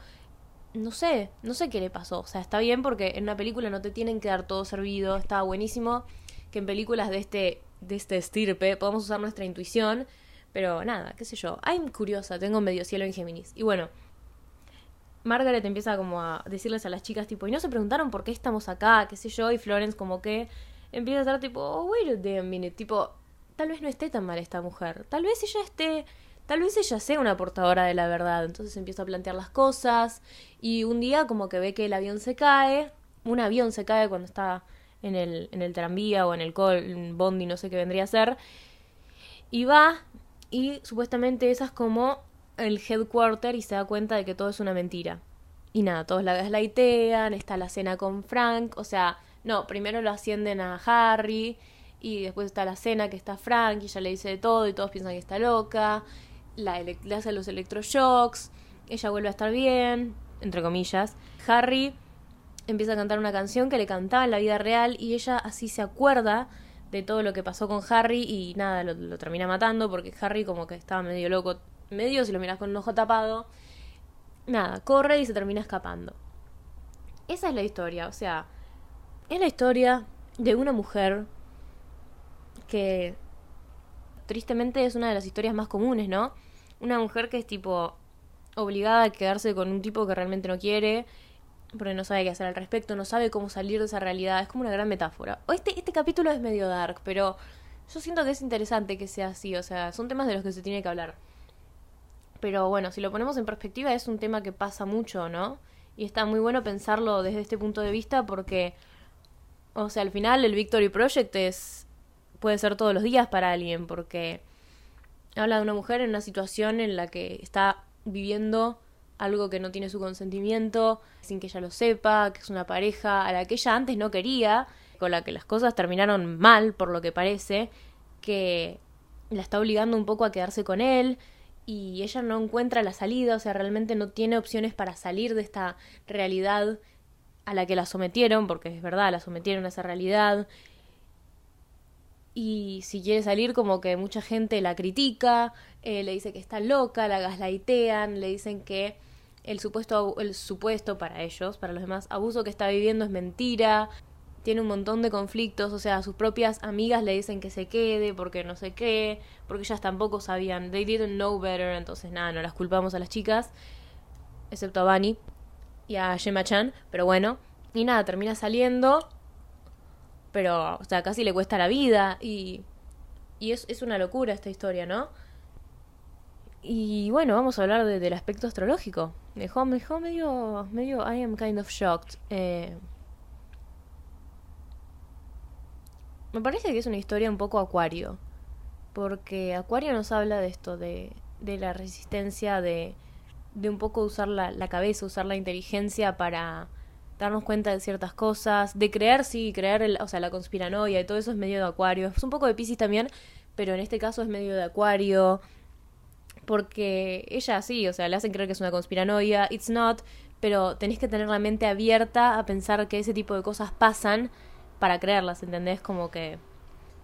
No sé, no sé qué le pasó. O sea, está bien porque en una película no te tienen que dar todo servido. Está buenísimo que en películas de este, de este estirpe podamos usar nuestra intuición. Pero nada, qué sé yo. Ay, curiosa, tengo medio cielo en Géminis. Y bueno, Margaret empieza como a decirles a las chicas, tipo, y no se preguntaron por qué estamos acá, qué sé yo, y Florence como que empieza a estar tipo, oh, wait a minute, tipo, tal vez no esté tan mal esta mujer, tal vez ella esté, tal vez ella sea una portadora de la verdad, entonces empieza a plantear las cosas, y un día como que ve que el avión se cae, un avión se cae cuando está en el, en el tranvía o en el col, bondi, no sé qué vendría a ser, y va, y supuestamente esa es como el headquarter y se da cuenta de que todo es una mentira. Y nada, todos la gaslightean, está la cena con Frank, o sea, no, primero lo ascienden a Harry y después está la cena que está Frank y ya le dice de todo y todos piensan que está loca, la le hace los electroshocks, ella vuelve a estar bien, entre comillas. Harry empieza a cantar una canción que le cantaba en la vida real y ella así se acuerda de todo lo que pasó con Harry y nada, lo, lo termina matando porque Harry como que estaba medio loco medio, si lo miras con un ojo tapado. Nada, corre y se termina escapando. Esa es la historia, o sea, es la historia de una mujer que tristemente es una de las historias más comunes, ¿no? Una mujer que es tipo obligada a quedarse con un tipo que realmente no quiere, porque no sabe qué hacer al respecto, no sabe cómo salir de esa realidad, es como una gran metáfora. Este, este capítulo es medio dark, pero yo siento que es interesante que sea así, o sea, son temas de los que se tiene que hablar. Pero bueno, si lo ponemos en perspectiva es un tema que pasa mucho, ¿no? Y está muy bueno pensarlo desde este punto de vista porque, o sea, al final el Victory Project es puede ser todos los días para alguien porque habla de una mujer en una situación en la que está viviendo algo que no tiene su consentimiento, sin que ella lo sepa, que es una pareja a la que ella antes no quería, con la que las cosas terminaron mal, por lo que parece, que la está obligando un poco a quedarse con él, y ella no encuentra la salida, o sea, realmente no tiene opciones para salir de esta realidad a la que la sometieron, porque es verdad, la sometieron a esa realidad. Y si quiere salir, como que mucha gente la critica, eh, le dice que está loca, la gaslaitean, le dicen que el supuesto, el supuesto para ellos, para los demás, abuso que está viviendo es mentira, tiene un montón de conflictos, o sea, sus propias amigas le dicen que se quede porque no sé qué, porque ellas tampoco sabían, they didn't know better, entonces nada, no las culpamos a las chicas, excepto a Bunny y a Gemma Chan, pero bueno, y nada, termina saliendo, pero, o sea, casi le cuesta la vida y, y es, es una locura esta historia, ¿no? Y bueno, vamos a hablar del aspecto astrológico. Me dejó, me dejó medio, medio, I am kind of shocked. Eh, Me parece que es una historia un poco acuario, porque Acuario nos habla de esto, de, de la resistencia, de, de un poco usar la, la, cabeza, usar la inteligencia para darnos cuenta de ciertas cosas, de creer, sí, creer, o sea, la conspiranoia y todo eso es medio de Acuario. Es un poco de Pisces también, pero en este caso es medio de Acuario, porque ella sí, o sea, le hacen creer que es una conspiranoia, it's not, pero tenés que tener la mente abierta a pensar que ese tipo de cosas pasan para creerlas, ¿entendés? Como que,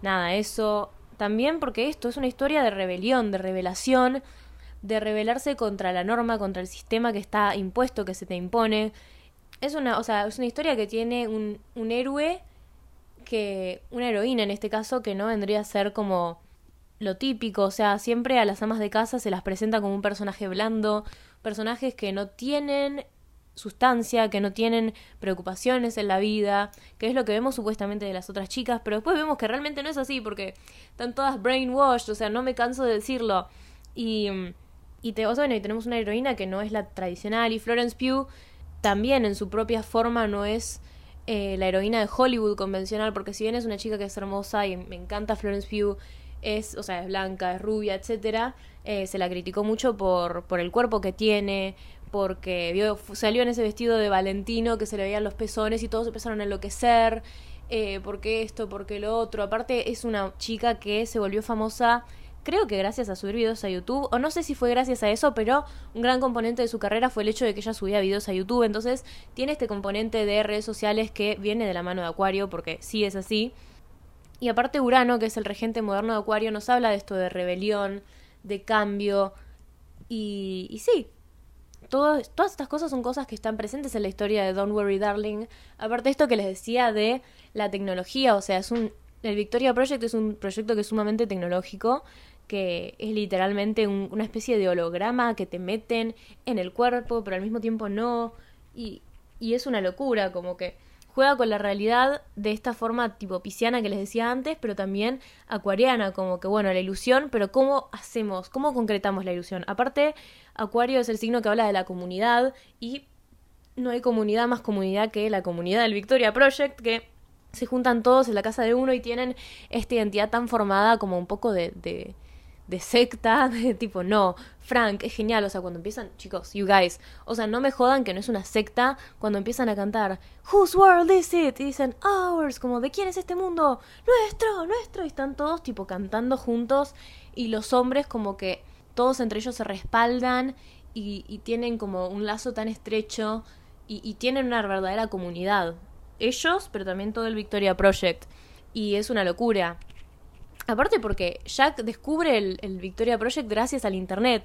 nada, eso también porque esto es una historia de rebelión, de revelación, de rebelarse contra la norma, contra el sistema que está impuesto, que se te impone. Es una, o sea, es una historia que tiene un, un héroe que, una heroína en este caso, que no vendría a ser como lo típico, o sea, siempre a las amas de casa se las presenta como un personaje blando, personajes que no tienen sustancia, que no tienen preocupaciones en la vida, que es lo que vemos supuestamente de las otras chicas, pero después vemos que realmente no es así porque están todas brainwashed, o sea, no me canso de decirlo. Y, y, te, o sea, bueno, y tenemos una heroína que no es la tradicional y Florence Pugh también en su propia forma no es eh, la heroína de Hollywood convencional, porque si bien es una chica que es hermosa y me encanta Florence Pugh, es, o sea, es blanca, es rubia, etcétera, eh, se la criticó mucho por, por el cuerpo que tiene, porque salió en ese vestido de Valentino que se le veían los pezones y todos empezaron a enloquecer, eh, porque esto, porque lo otro. Aparte es una chica que se volvió famosa creo que gracias a subir videos a YouTube, o no sé si fue gracias a eso, pero un gran componente de su carrera fue el hecho de que ella subía videos a YouTube, entonces tiene este componente de redes sociales que viene de la mano de Acuario, porque sí es así. Y aparte Urano, que es el regente moderno de Acuario, nos habla de esto de rebelión, de cambio, y, y sí, todas estas cosas son cosas que están presentes en la historia de Don't Worry Darling. Aparte de esto que les decía de la tecnología, o sea, es un el Victoria Project es un proyecto que es sumamente tecnológico, que es literalmente una especie de holograma que te meten en el cuerpo, pero al mismo tiempo no. Y, y es una locura, como que juega con la realidad de esta forma tipo pisciana que les decía antes, pero también acuariana, como que bueno, la ilusión, pero ¿cómo hacemos? ¿Cómo concretamos la ilusión? Aparte, Acuario es el signo que habla de la comunidad y no hay comunidad más comunidad que la comunidad del Victoria Project, que se juntan todos en la casa de uno y tienen esta identidad tan formada como un poco de, de, de secta, de tipo, no, Frank, es genial, o sea, cuando empiezan, chicos, you guys, o sea, no me jodan que no es una secta cuando empiezan a cantar, Whose world is it? Y dicen, ours, como, ¿de quién es este mundo? Nuestro, nuestro, y están todos tipo cantando juntos y los hombres como que todos entre ellos se respaldan y, tienen como un lazo tan estrecho y, y tienen una verdadera comunidad ellos, pero también todo el Victoria Project. Y es una locura. Aparte porque Jack descubre el, Victoria Project gracias al Internet.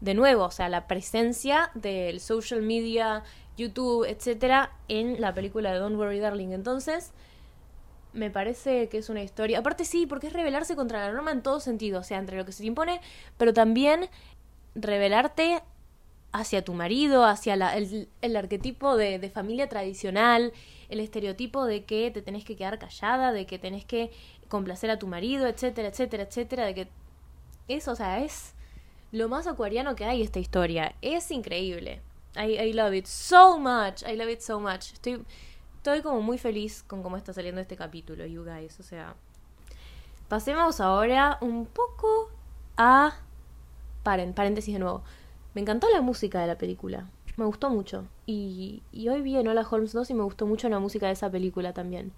De nuevo, o sea, la presencia del social media, YouTube, etcétera, en la película de Don't Worry Darling. Entonces, me parece que es una historia. Aparte, sí, porque es rebelarse contra la norma en todo sentido. O sea, entre lo que se te impone, pero también rebelarte hacia tu marido, hacia el, arquetipo de, de familia tradicional el estereotipo de que te tenés que quedar callada, de que tenés que complacer a tu marido, etcétera, etcétera, etcétera, de que eso, o sea, es lo más acuariano que hay esta historia. Es increíble. I, I love it so much. I love it so much. Estoy, estoy como muy feliz con cómo está saliendo este capítulo, you guys. O sea, pasemos ahora un poco a... Paren, paréntesis de nuevo. Me encantó la música de la película me gustó mucho. Y, y hoy vi en Hola Holmes 2 y me gustó mucho la música de esa película también.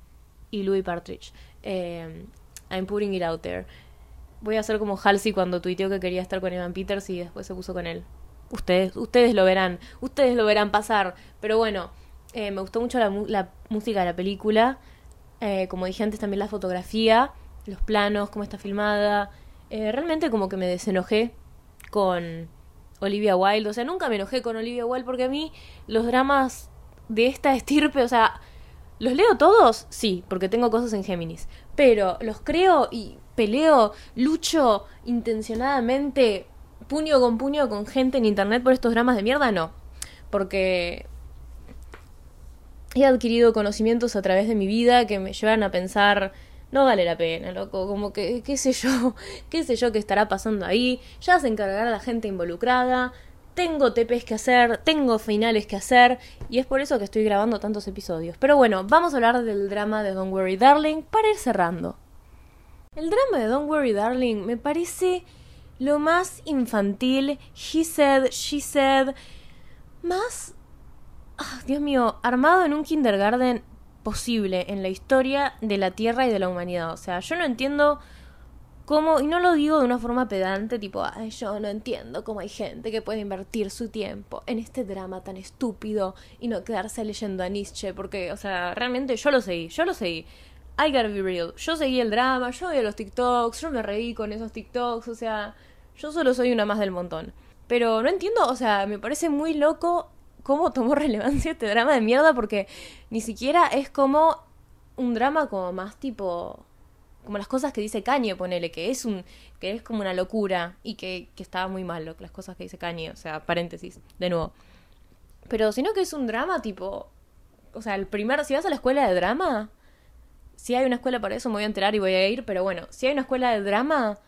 Y Louis Partridge. Eh, I'm putting it out there. Voy a hacer como Halsey cuando tuiteó que quería estar con Evan Peters y después se puso con él. Ustedes, ustedes lo verán, ustedes lo verán pasar. Pero bueno, eh, me gustó mucho la, la, música de la película. Eh, como dije antes, también la fotografía, los planos, cómo está filmada. Eh, realmente como que me desenojé con Olivia Wilde. O sea, nunca me enojé con Olivia Wilde porque a mí los dramas de esta estirpe, o sea, ¿los leo todos? Sí, porque tengo cosas en Géminis. Pero los creo y peleo, lucho intencionadamente, puño con puño con gente en internet por estos dramas de mierda, no. Porque he adquirido conocimientos a través de mi vida que me llevan a pensar no vale la pena, loco, como que, qué sé yo, qué sé yo qué estará pasando ahí, ya se encargará la gente involucrada, tengo TPs que hacer, tengo finales que hacer, y es por eso que estoy grabando tantos episodios. Pero bueno, vamos a hablar del drama de Don't Worry Darling para ir cerrando. El drama de Don't Worry Darling me parece lo más infantil, he said, she said, más... Ah, Dios mío, armado en un kindergarten posible en la historia de la Tierra y de la humanidad. O sea, yo no entiendo cómo, y no lo digo de una forma pedante, tipo, ay, yo no entiendo cómo hay gente que puede invertir su tiempo en este drama tan estúpido y no quedarse leyendo a Nietzsche, porque, o sea, realmente yo lo seguí, yo lo seguí. I gotta be real. Yo seguí el drama, yo vi los TikToks, yo me reí con esos TikToks, o sea, yo solo soy una más del montón. Pero no entiendo, o sea, me parece muy loco cómo tomó relevancia este drama de mierda porque ni siquiera es como un drama como más tipo como las cosas que dice Kanye, ponele, que es un que es como una locura y que, que estaba muy mal las cosas que dice Kanye, o sea, paréntesis, de nuevo. Pero sino que es un drama tipo o sea, el primer si vas a la escuela de drama, si hay una escuela para eso me voy a enterar y voy a ir, pero bueno, si hay una escuela de drama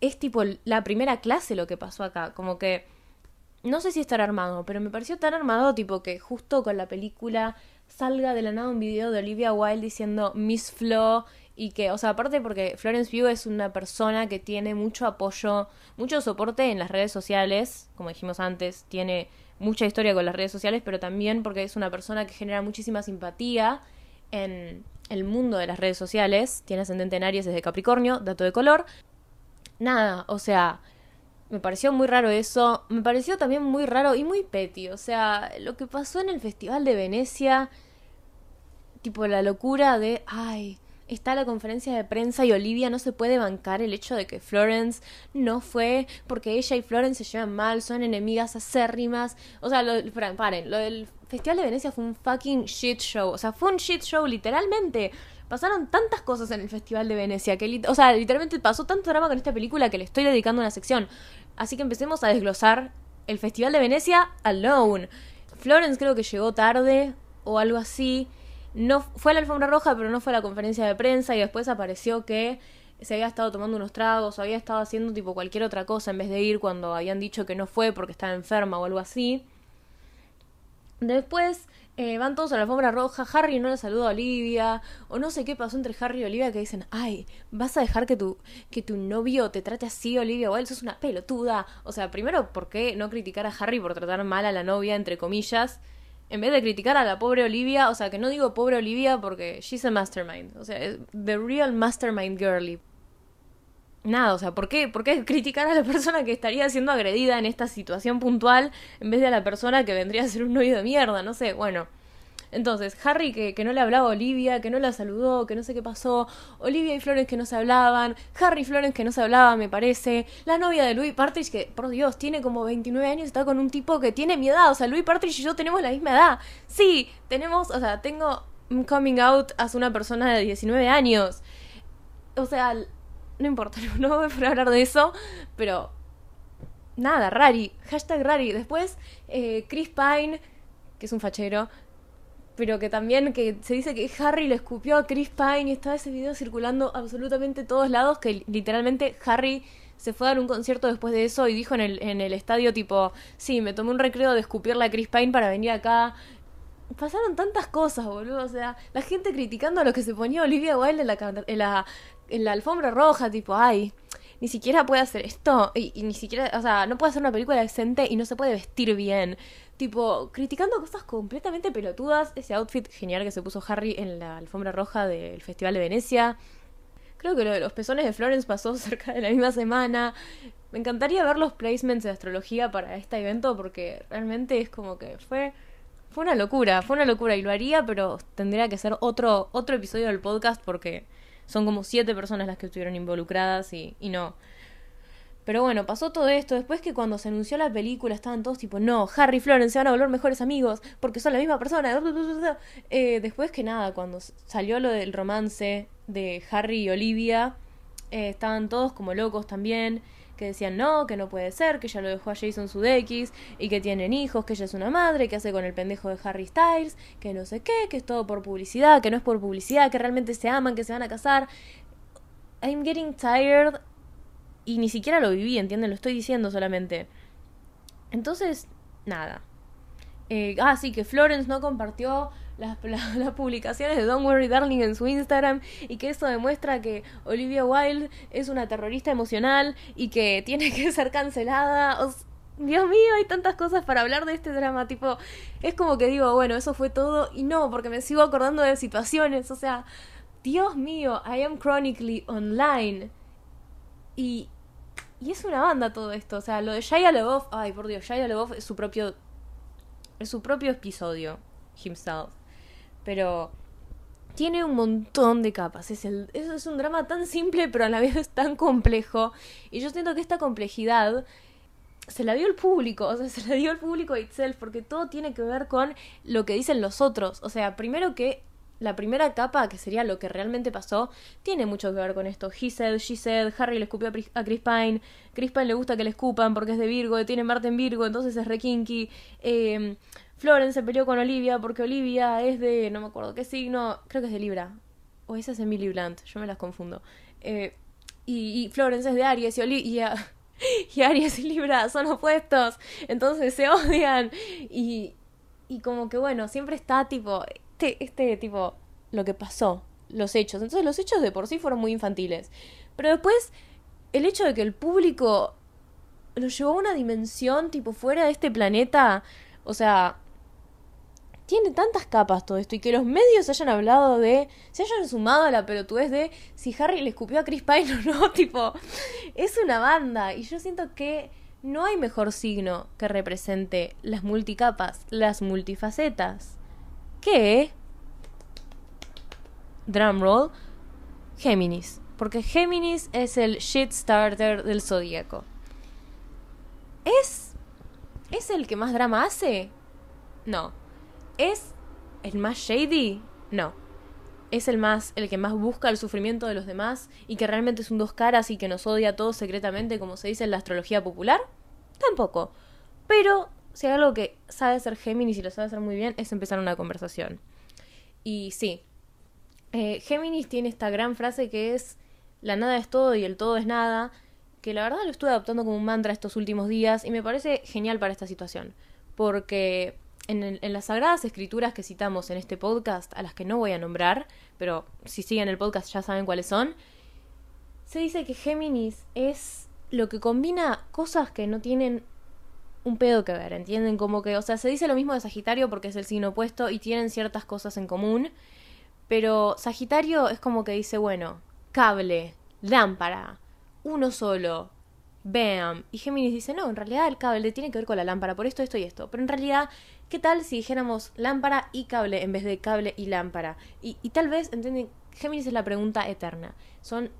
es tipo la primera clase lo que pasó acá, como que no sé si estará armado, pero me pareció tan armado tipo que justo con la película salga de la nada un video de Olivia Wilde diciendo Miss Flo y que, o sea, aparte porque Florence Pugh es una persona que tiene mucho apoyo, mucho soporte en las redes sociales, como dijimos antes, tiene mucha historia con las redes sociales, pero también porque es una persona que genera muchísima simpatía en el mundo de las redes sociales, tiene ascendente en Aries desde Capricornio, dato de color, nada, o sea, me pareció muy raro eso. Me pareció también muy raro y muy petty. O sea, lo que pasó en el Festival de Venecia, tipo la locura de, ay, está la conferencia de prensa y Olivia no se puede bancar el hecho de que Florence no fue porque ella y Florence se llevan mal, son enemigas acérrimas. O sea, lo, paren, lo del Festival de Venecia fue un fucking shit show. O sea, fue un shit show literalmente. Pasaron tantas cosas en el Festival de Venecia que, o sea, literalmente pasó tanto drama con esta película que le estoy dedicando una sección. Así que empecemos a desglosar el Festival de Venecia alone. Florence creo que llegó tarde o algo así no fue a la alfombra roja, pero no fue a la conferencia de prensa y después apareció que se había estado tomando unos tragos o había estado haciendo tipo cualquier otra cosa en vez de ir cuando habían dicho que no fue porque estaba enferma o algo así. Después eh, van todos a la alfombra roja, Harry no le saluda a Olivia, o no sé qué pasó entre Harry y Olivia que dicen, ay, vas a dejar que tu, que tu novio te trate así, Olivia, o él sos una pelotuda. O sea, primero, ¿por qué no criticar a Harry por tratar mal a la novia, entre comillas? En vez de criticar a la pobre Olivia, o sea, que no digo pobre Olivia porque she's a mastermind, o sea, the real mastermind girly. Nada, o sea, ¿por qué, ¿por qué criticar a la persona que estaría siendo agredida en esta situación puntual en vez de a la persona que vendría a ser un novio de mierda? No sé, bueno. Entonces, Harry que, que, no le hablaba a Olivia, que no la saludó, que no sé qué pasó. Olivia y Florence que no se hablaban. Harry y Florence que no se hablaban, me parece. La novia de Louis Partridge que, por Dios, tiene como 29 años y está con un tipo que tiene mi edad. O sea, Louis Partridge y yo tenemos la misma edad. Sí, tenemos, o sea, tengo un coming out hace una persona de 19 años. O sea, no importa, no voy a hablar de eso, pero... Nada, Rari, hashtag Rari. Después, eh, Chris Pine, que es un fachero, pero que también que se dice que Harry le escupió a Chris Pine y estaba ese video circulando absolutamente todos lados que literalmente Harry se fue a dar un concierto después de eso y dijo en el, en el estadio tipo, sí, me tomé un recreo de escupirle a Chris Pine para venir acá. Pasaron tantas cosas, boludo. O sea, la gente criticando a lo que se ponía Olivia Wilde en la, en la, en la alfombra roja, tipo, ay, ni siquiera puede hacer esto. Y, ni siquiera, o sea, no puede hacer una película decente y no se puede vestir bien tipo, criticando cosas completamente pelotudas. Ese outfit genial que se puso Harry en la alfombra roja del Festival de Venecia. Creo que lo de los pezones de Florence pasó cerca de la misma semana. Me encantaría ver los placements de astrología para este evento porque realmente es como que fue fue una locura, fue una locura y lo haría, pero tendría que ser otro otro episodio del podcast porque son como siete personas las que estuvieron involucradas y, y no. Pero bueno, pasó todo esto. Después que cuando se anunció la película estaban todos tipo, no, Harry y Florence se van a volver mejores amigos porque son la misma persona. Eh, después que nada, cuando salió lo del romance de Harry y Olivia, eh, estaban todos como locos también. Que decían no, que no puede ser, que ella lo dejó a Jason Sudeikis y que tienen hijos, que ella es una madre, que hace con el pendejo de Harry Styles, que no sé qué, que es todo por publicidad, que no es por publicidad, que realmente se aman, que se van a casar. I'm getting tired y ni siquiera lo viví, ¿entienden? Lo estoy diciendo solamente. Entonces, nada. Eh, ah, sí, que Florence no compartió las, publicaciones de Don't Worry Darling en su Instagram y que eso demuestra que Olivia Wilde es una terrorista emocional y que tiene que ser cancelada. Dios mío, hay tantas cosas para hablar de este drama. Tipo, es como que digo, bueno, eso fue todo y no, porque me sigo acordando de situaciones. O sea, Dios mío, I am chronically online. Y, y es una banda todo esto. O sea, lo de Shia LaBeouf, ay por Dios, Shia LaBeouf es su propio, es su propio episodio, himself. Pero tiene un montón de capas. Es, el, es un drama tan simple, pero a la vez es tan complejo. Y yo siento que esta complejidad se la dio el público, o sea, se la dio el público itself, porque todo tiene que ver con lo que dicen los otros. O sea, primero que la primera capa, que sería lo que realmente pasó, tiene mucho que ver con esto. He said, she said, Harry le escupió a Chris Pine, Chris Pine le gusta que le escupan porque es de Virgo, tiene Marte en Virgo, entonces es re kinky. Eh, Florence se peleó con Olivia porque Olivia es de, no me acuerdo qué signo, creo que es de Libra. O esa es Emily Blunt, yo me las confundo. Eh, y, Florence es de Aries y Olivia... Y Aries y Libra son opuestos, entonces se odian. Y, y como que bueno, siempre está tipo este, este tipo, lo que pasó, los hechos. Entonces los hechos de por sí fueron muy infantiles. Pero después, el hecho de que el público lo llevó a una dimensión tipo fuera de este planeta, o sea, tiene tantas capas todo esto y que los medios hayan hablado de, se hayan sumado a la pelotudez de si Harry le escupió a Chris Pine o no, tipo, es una banda y yo siento que no hay mejor signo que represente las multicapas, las multifacetas, que drumroll, Géminis, porque Géminis es el shit starter del zodíaco. ¿Es ¿Es el que más drama hace? No. ¿Es el más shady? No. ¿Es el más el que más busca el sufrimiento de los demás y que realmente es un dos caras y que nos odia a todos secretamente como se dice en la astrología popular? Tampoco. Pero si hay algo que sabe hacer Géminis y lo sabe hacer muy bien es empezar una conversación. Y sí, eh, Géminis tiene esta gran frase que es la nada es todo y el todo es nada, que la verdad lo estuve adoptando como un mantra estos últimos días y me parece genial para esta situación, porque en, las sagradas escrituras que citamos en este podcast, a las que no voy a nombrar, pero si siguen el podcast ya saben cuáles son, se dice que Géminis es lo que combina cosas que no tienen un pedo que ver, ¿entienden? Como que, o sea, se dice lo mismo de Sagitario porque es el signo opuesto y tienen ciertas cosas en común, pero Sagitario es como que dice, bueno, cable, lámpara, uno solo. Bam. Y Géminis dice, no, en realidad el cable tiene que ver con la lámpara, por esto, esto y esto. Pero en realidad, ¿qué tal si dijéramos lámpara y cable en vez de cable y lámpara? Y, y tal vez, ¿entienden? Géminis es la pregunta eterna. Son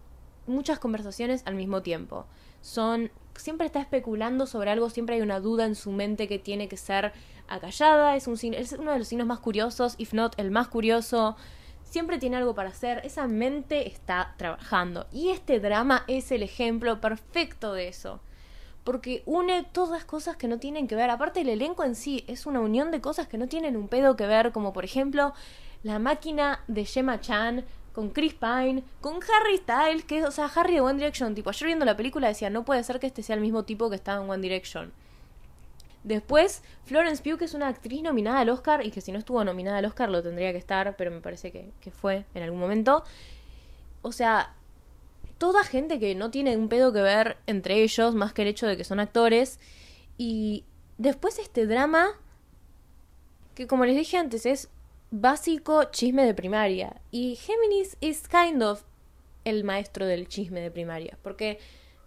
muchas conversaciones al mismo tiempo. Son siempre está especulando sobre algo, siempre hay una duda en su mente que tiene que ser acallada, es, un, es uno de los signos más curiosos, if not el más curioso, siempre tiene algo para hacer, esa mente está trabajando. Y este drama es el ejemplo perfecto de eso. Porque une todas cosas que no tienen que ver. Aparte el elenco en sí es una unión de cosas que no tienen un pedo que ver, como por ejemplo la máquina de Gemma Chan con Chris Pine, con Harry Styles, que es, o sea, Harry de One Direction. Tipo, ayer viendo la película decía, no puede ser que este sea el mismo tipo que estaba en One Direction. Después, Florence Pugh, que es una actriz nominada al Oscar y que si no estuvo nominada al Oscar lo tendría que estar, pero me parece que, que fue en algún momento. O sea, toda gente que no tiene un pedo que ver entre ellos, más que el hecho de que son actores. Y después este drama, que como les dije antes, es básico chisme de primaria. Y Géminis is kind of el maestro del chisme de primaria. Porque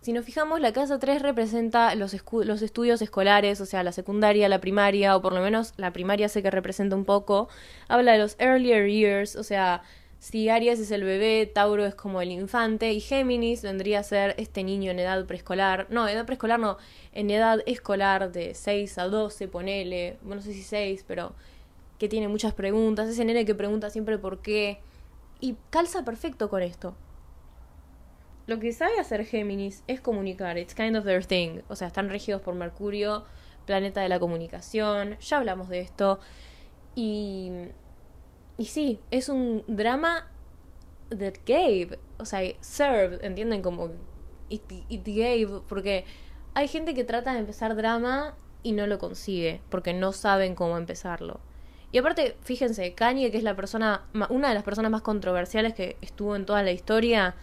si nos fijamos, la casa 3 representa los, los, estudios escolares, o sea, la secundaria, la primaria, o por lo menos la primaria sé que representa un poco. Habla de los earlier years, o sea, si Aries es el bebé, Tauro es como el infante, y Géminis vendría a ser este niño en edad preescolar. No, edad preescolar no, en edad escolar de 6 a 12, ponele, bueno, no sé si 6, pero que tiene muchas preguntas, ese nene que pregunta siempre por qué. Y calza perfecto con esto lo que sabe hacer Géminis es comunicar. It's kind of their thing. O sea, están regidos por Mercurio, planeta de la comunicación. Ya hablamos de esto. Y. Y sí, es un drama that gave. O sea, served. ¿Entienden? Como. It, it gave. Porque hay gente que trata de empezar drama y no lo consigue. Porque no saben cómo empezarlo. Y aparte, fíjense, Kanye, que es la persona. Una de las personas más controversiales que estuvo en toda la historia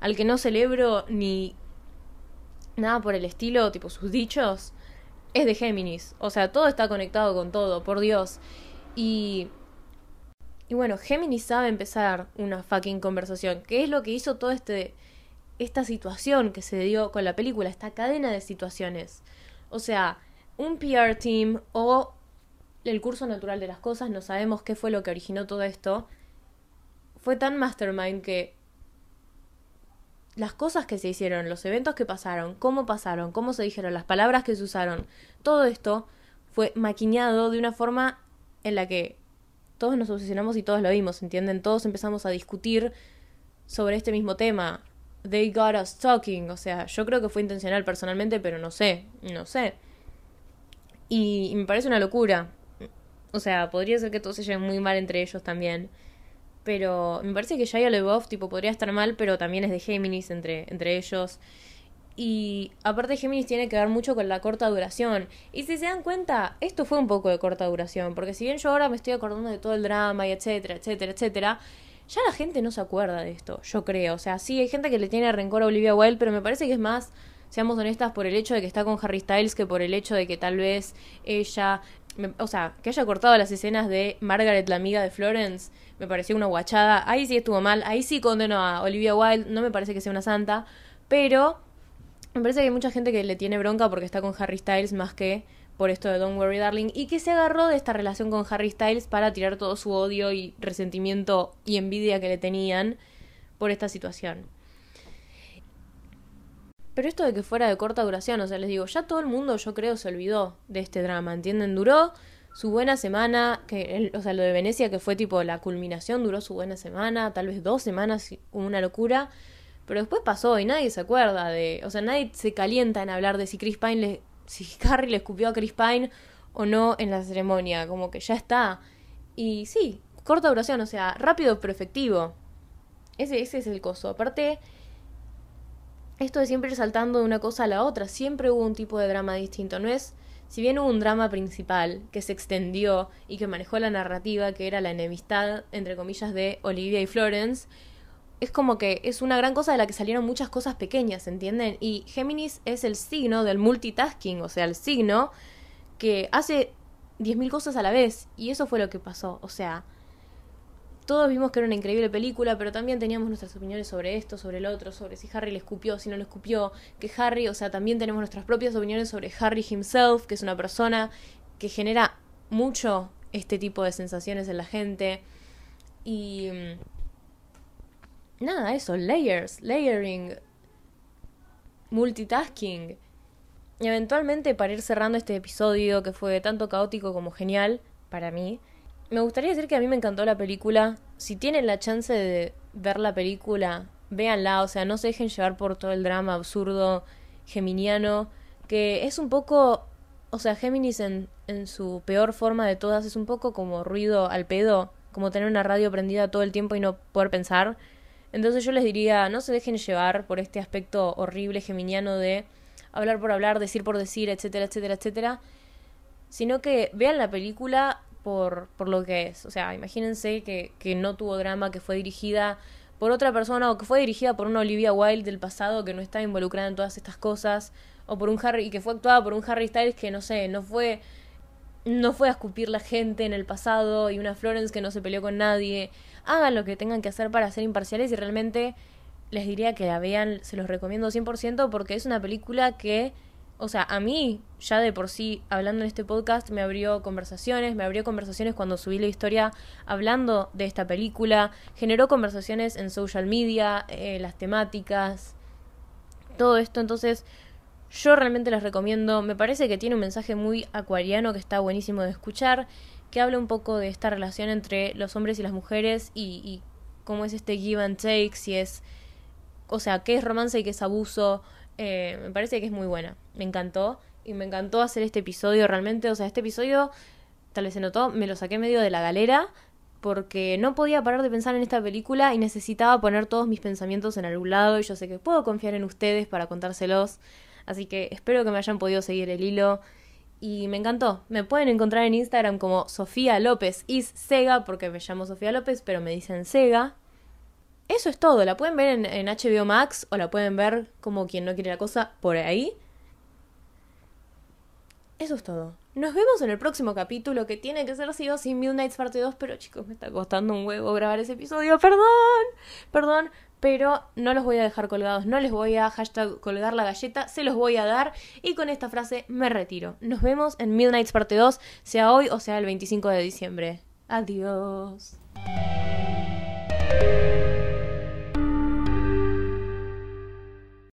al que no celebro ni nada por el estilo, tipo sus dichos, es de Géminis. O sea, todo está conectado con todo, por Dios. Y. Y bueno, Géminis sabe empezar una fucking conversación. ¿Qué es lo que hizo toda este, esta situación que se dio con la película? Esta cadena de situaciones. O sea, un PR team o el curso natural de las cosas, no sabemos qué fue lo que originó todo esto. Fue tan mastermind que las cosas que se hicieron, los eventos que pasaron, cómo pasaron, cómo se dijeron, las palabras que se usaron, todo esto fue maquinado de una forma en la que todos nos obsesionamos y todos lo vimos, ¿entienden? Todos empezamos a discutir sobre este mismo tema. They got us talking, o sea, yo creo que fue intencional personalmente, pero no sé, no sé. Y, y me parece una locura. O sea, podría ser que todos se lleven muy mal entre ellos también pero me parece que Shia LeBoff tipo podría estar mal, pero también es de Géminis entre, entre ellos. Y aparte Géminis tiene que ver mucho con la corta duración. Y si se dan cuenta, esto fue un poco de corta duración, porque si bien yo ahora me estoy acordando de todo el drama y etcétera, etcétera, etcétera, ya la gente no se acuerda de esto, yo creo. O sea, sí hay gente que le tiene rencor a Olivia Wilde, pero me parece que es más, seamos honestas, por el hecho de que está con Harry Styles que por el hecho de que tal vez ella o sea, que haya cortado las escenas de Margaret, la amiga de Florence, me pareció una guachada. Ahí sí estuvo mal, ahí sí condeno a Olivia Wilde, no me parece que sea una santa, pero me parece que hay mucha gente que le tiene bronca porque está con Harry Styles más que por esto de Don't Worry Darling y que se agarró de esta relación con Harry Styles para tirar todo su odio y resentimiento y envidia que le tenían por esta situación. Pero esto de que fuera de corta duración, o sea, les digo, ya todo el mundo yo creo se olvidó de este drama, ¿entienden? Duró su buena semana, que, o sea, lo de Venecia que fue tipo la culminación, duró su buena semana, tal vez dos semanas, una locura. Pero después pasó y nadie se acuerda de, o sea, nadie se calienta en hablar de si Chris Pine le, si Harry le escupió a Chris Pine o no en la ceremonia, como que ya está. Y sí, corta duración, o sea, rápido pero efectivo. Ese, ese es el coso. Aparte, esto de siempre saltando de una cosa a la otra, siempre hubo un tipo de drama distinto, no es, si bien hubo un drama principal que se extendió y que manejó la narrativa, que era la enemistad, entre comillas, de Olivia y Florence, es como que es una gran cosa de la que salieron muchas cosas pequeñas, ¿entienden? Y Géminis es el signo del multitasking, o sea, el signo que hace 10.000 cosas a la vez, y eso fue lo que pasó, o sea, todos vimos que era una increíble película, pero también teníamos nuestras opiniones sobre esto, sobre el otro, sobre si Harry le escupió, si no le escupió, que Harry, o sea, también tenemos nuestras propias opiniones sobre Harry himself, que es una persona que genera mucho este tipo de sensaciones en la gente. Y... Mm, nada, eso, layers, layering, multitasking. Y eventualmente, para ir cerrando este episodio que fue tanto caótico como genial para mí, me gustaría decir que a mí me encantó la película. Si tienen la chance de ver la película, véanla, o sea, no se dejen llevar por todo el drama absurdo geminiano, que es un poco, o sea, Géminis en, en su peor forma de todas es un poco como ruido al pedo, como tener una radio prendida todo el tiempo y no poder pensar. Entonces yo les diría, no se dejen llevar por este aspecto horrible geminiano de hablar por hablar, decir por decir, etcétera, etcétera, etcétera, sino que vean la película por, por lo que es. O sea, imagínense que, que no tuvo drama, que fue dirigida por otra persona o que fue dirigida por una Olivia Wilde del pasado que no está involucrada en todas estas cosas o por un Harry y que fue actuada por un Harry Styles que no sé, no fue no fue a escupir la gente en el pasado y una Florence que no se peleó con nadie. Hagan lo que tengan que hacer para ser imparciales y realmente les diría que la vean, se los recomiendo 100% porque es una película que o sea, a mí ya de por sí, hablando en este podcast, me abrió conversaciones, me abrió conversaciones cuando subí la historia hablando de esta película, generó conversaciones en social media, eh, las temáticas, todo esto, entonces yo realmente les recomiendo, me parece que tiene un mensaje muy acuariano que está buenísimo de escuchar, que habla un poco de esta relación entre los hombres y las mujeres y, y cómo es este give and take, si es, o sea, qué es romance y qué es abuso, eh, me parece que es muy buena. Me encantó. Y me encantó hacer este episodio realmente. O sea, este episodio, tal vez se notó, me lo saqué medio de la galera. Porque no podía parar de pensar en esta película y necesitaba poner todos mis pensamientos en algún lado. Y yo sé que puedo confiar en ustedes para contárselos. Así que espero que me hayan podido seguir el hilo. Y me encantó. Me pueden encontrar en Instagram como Sofía López is Sega, porque me llamo Sofía López, pero me dicen Sega. Eso es todo. La pueden ver en, HBO Max o la pueden ver como quien no quiere la cosa por ahí. Eso es todo. Nos vemos en el próximo capítulo que tiene que ser sido sin Midnight's parte 2, pero chicos, me está costando un huevo grabar ese episodio. Perdón, perdón, pero no los voy a dejar colgados, no les voy a hashtag colgar la galleta, se los voy a dar y con esta frase me retiro. Nos vemos en Midnight's parte 2, sea hoy o sea el 25 de diciembre. Adiós.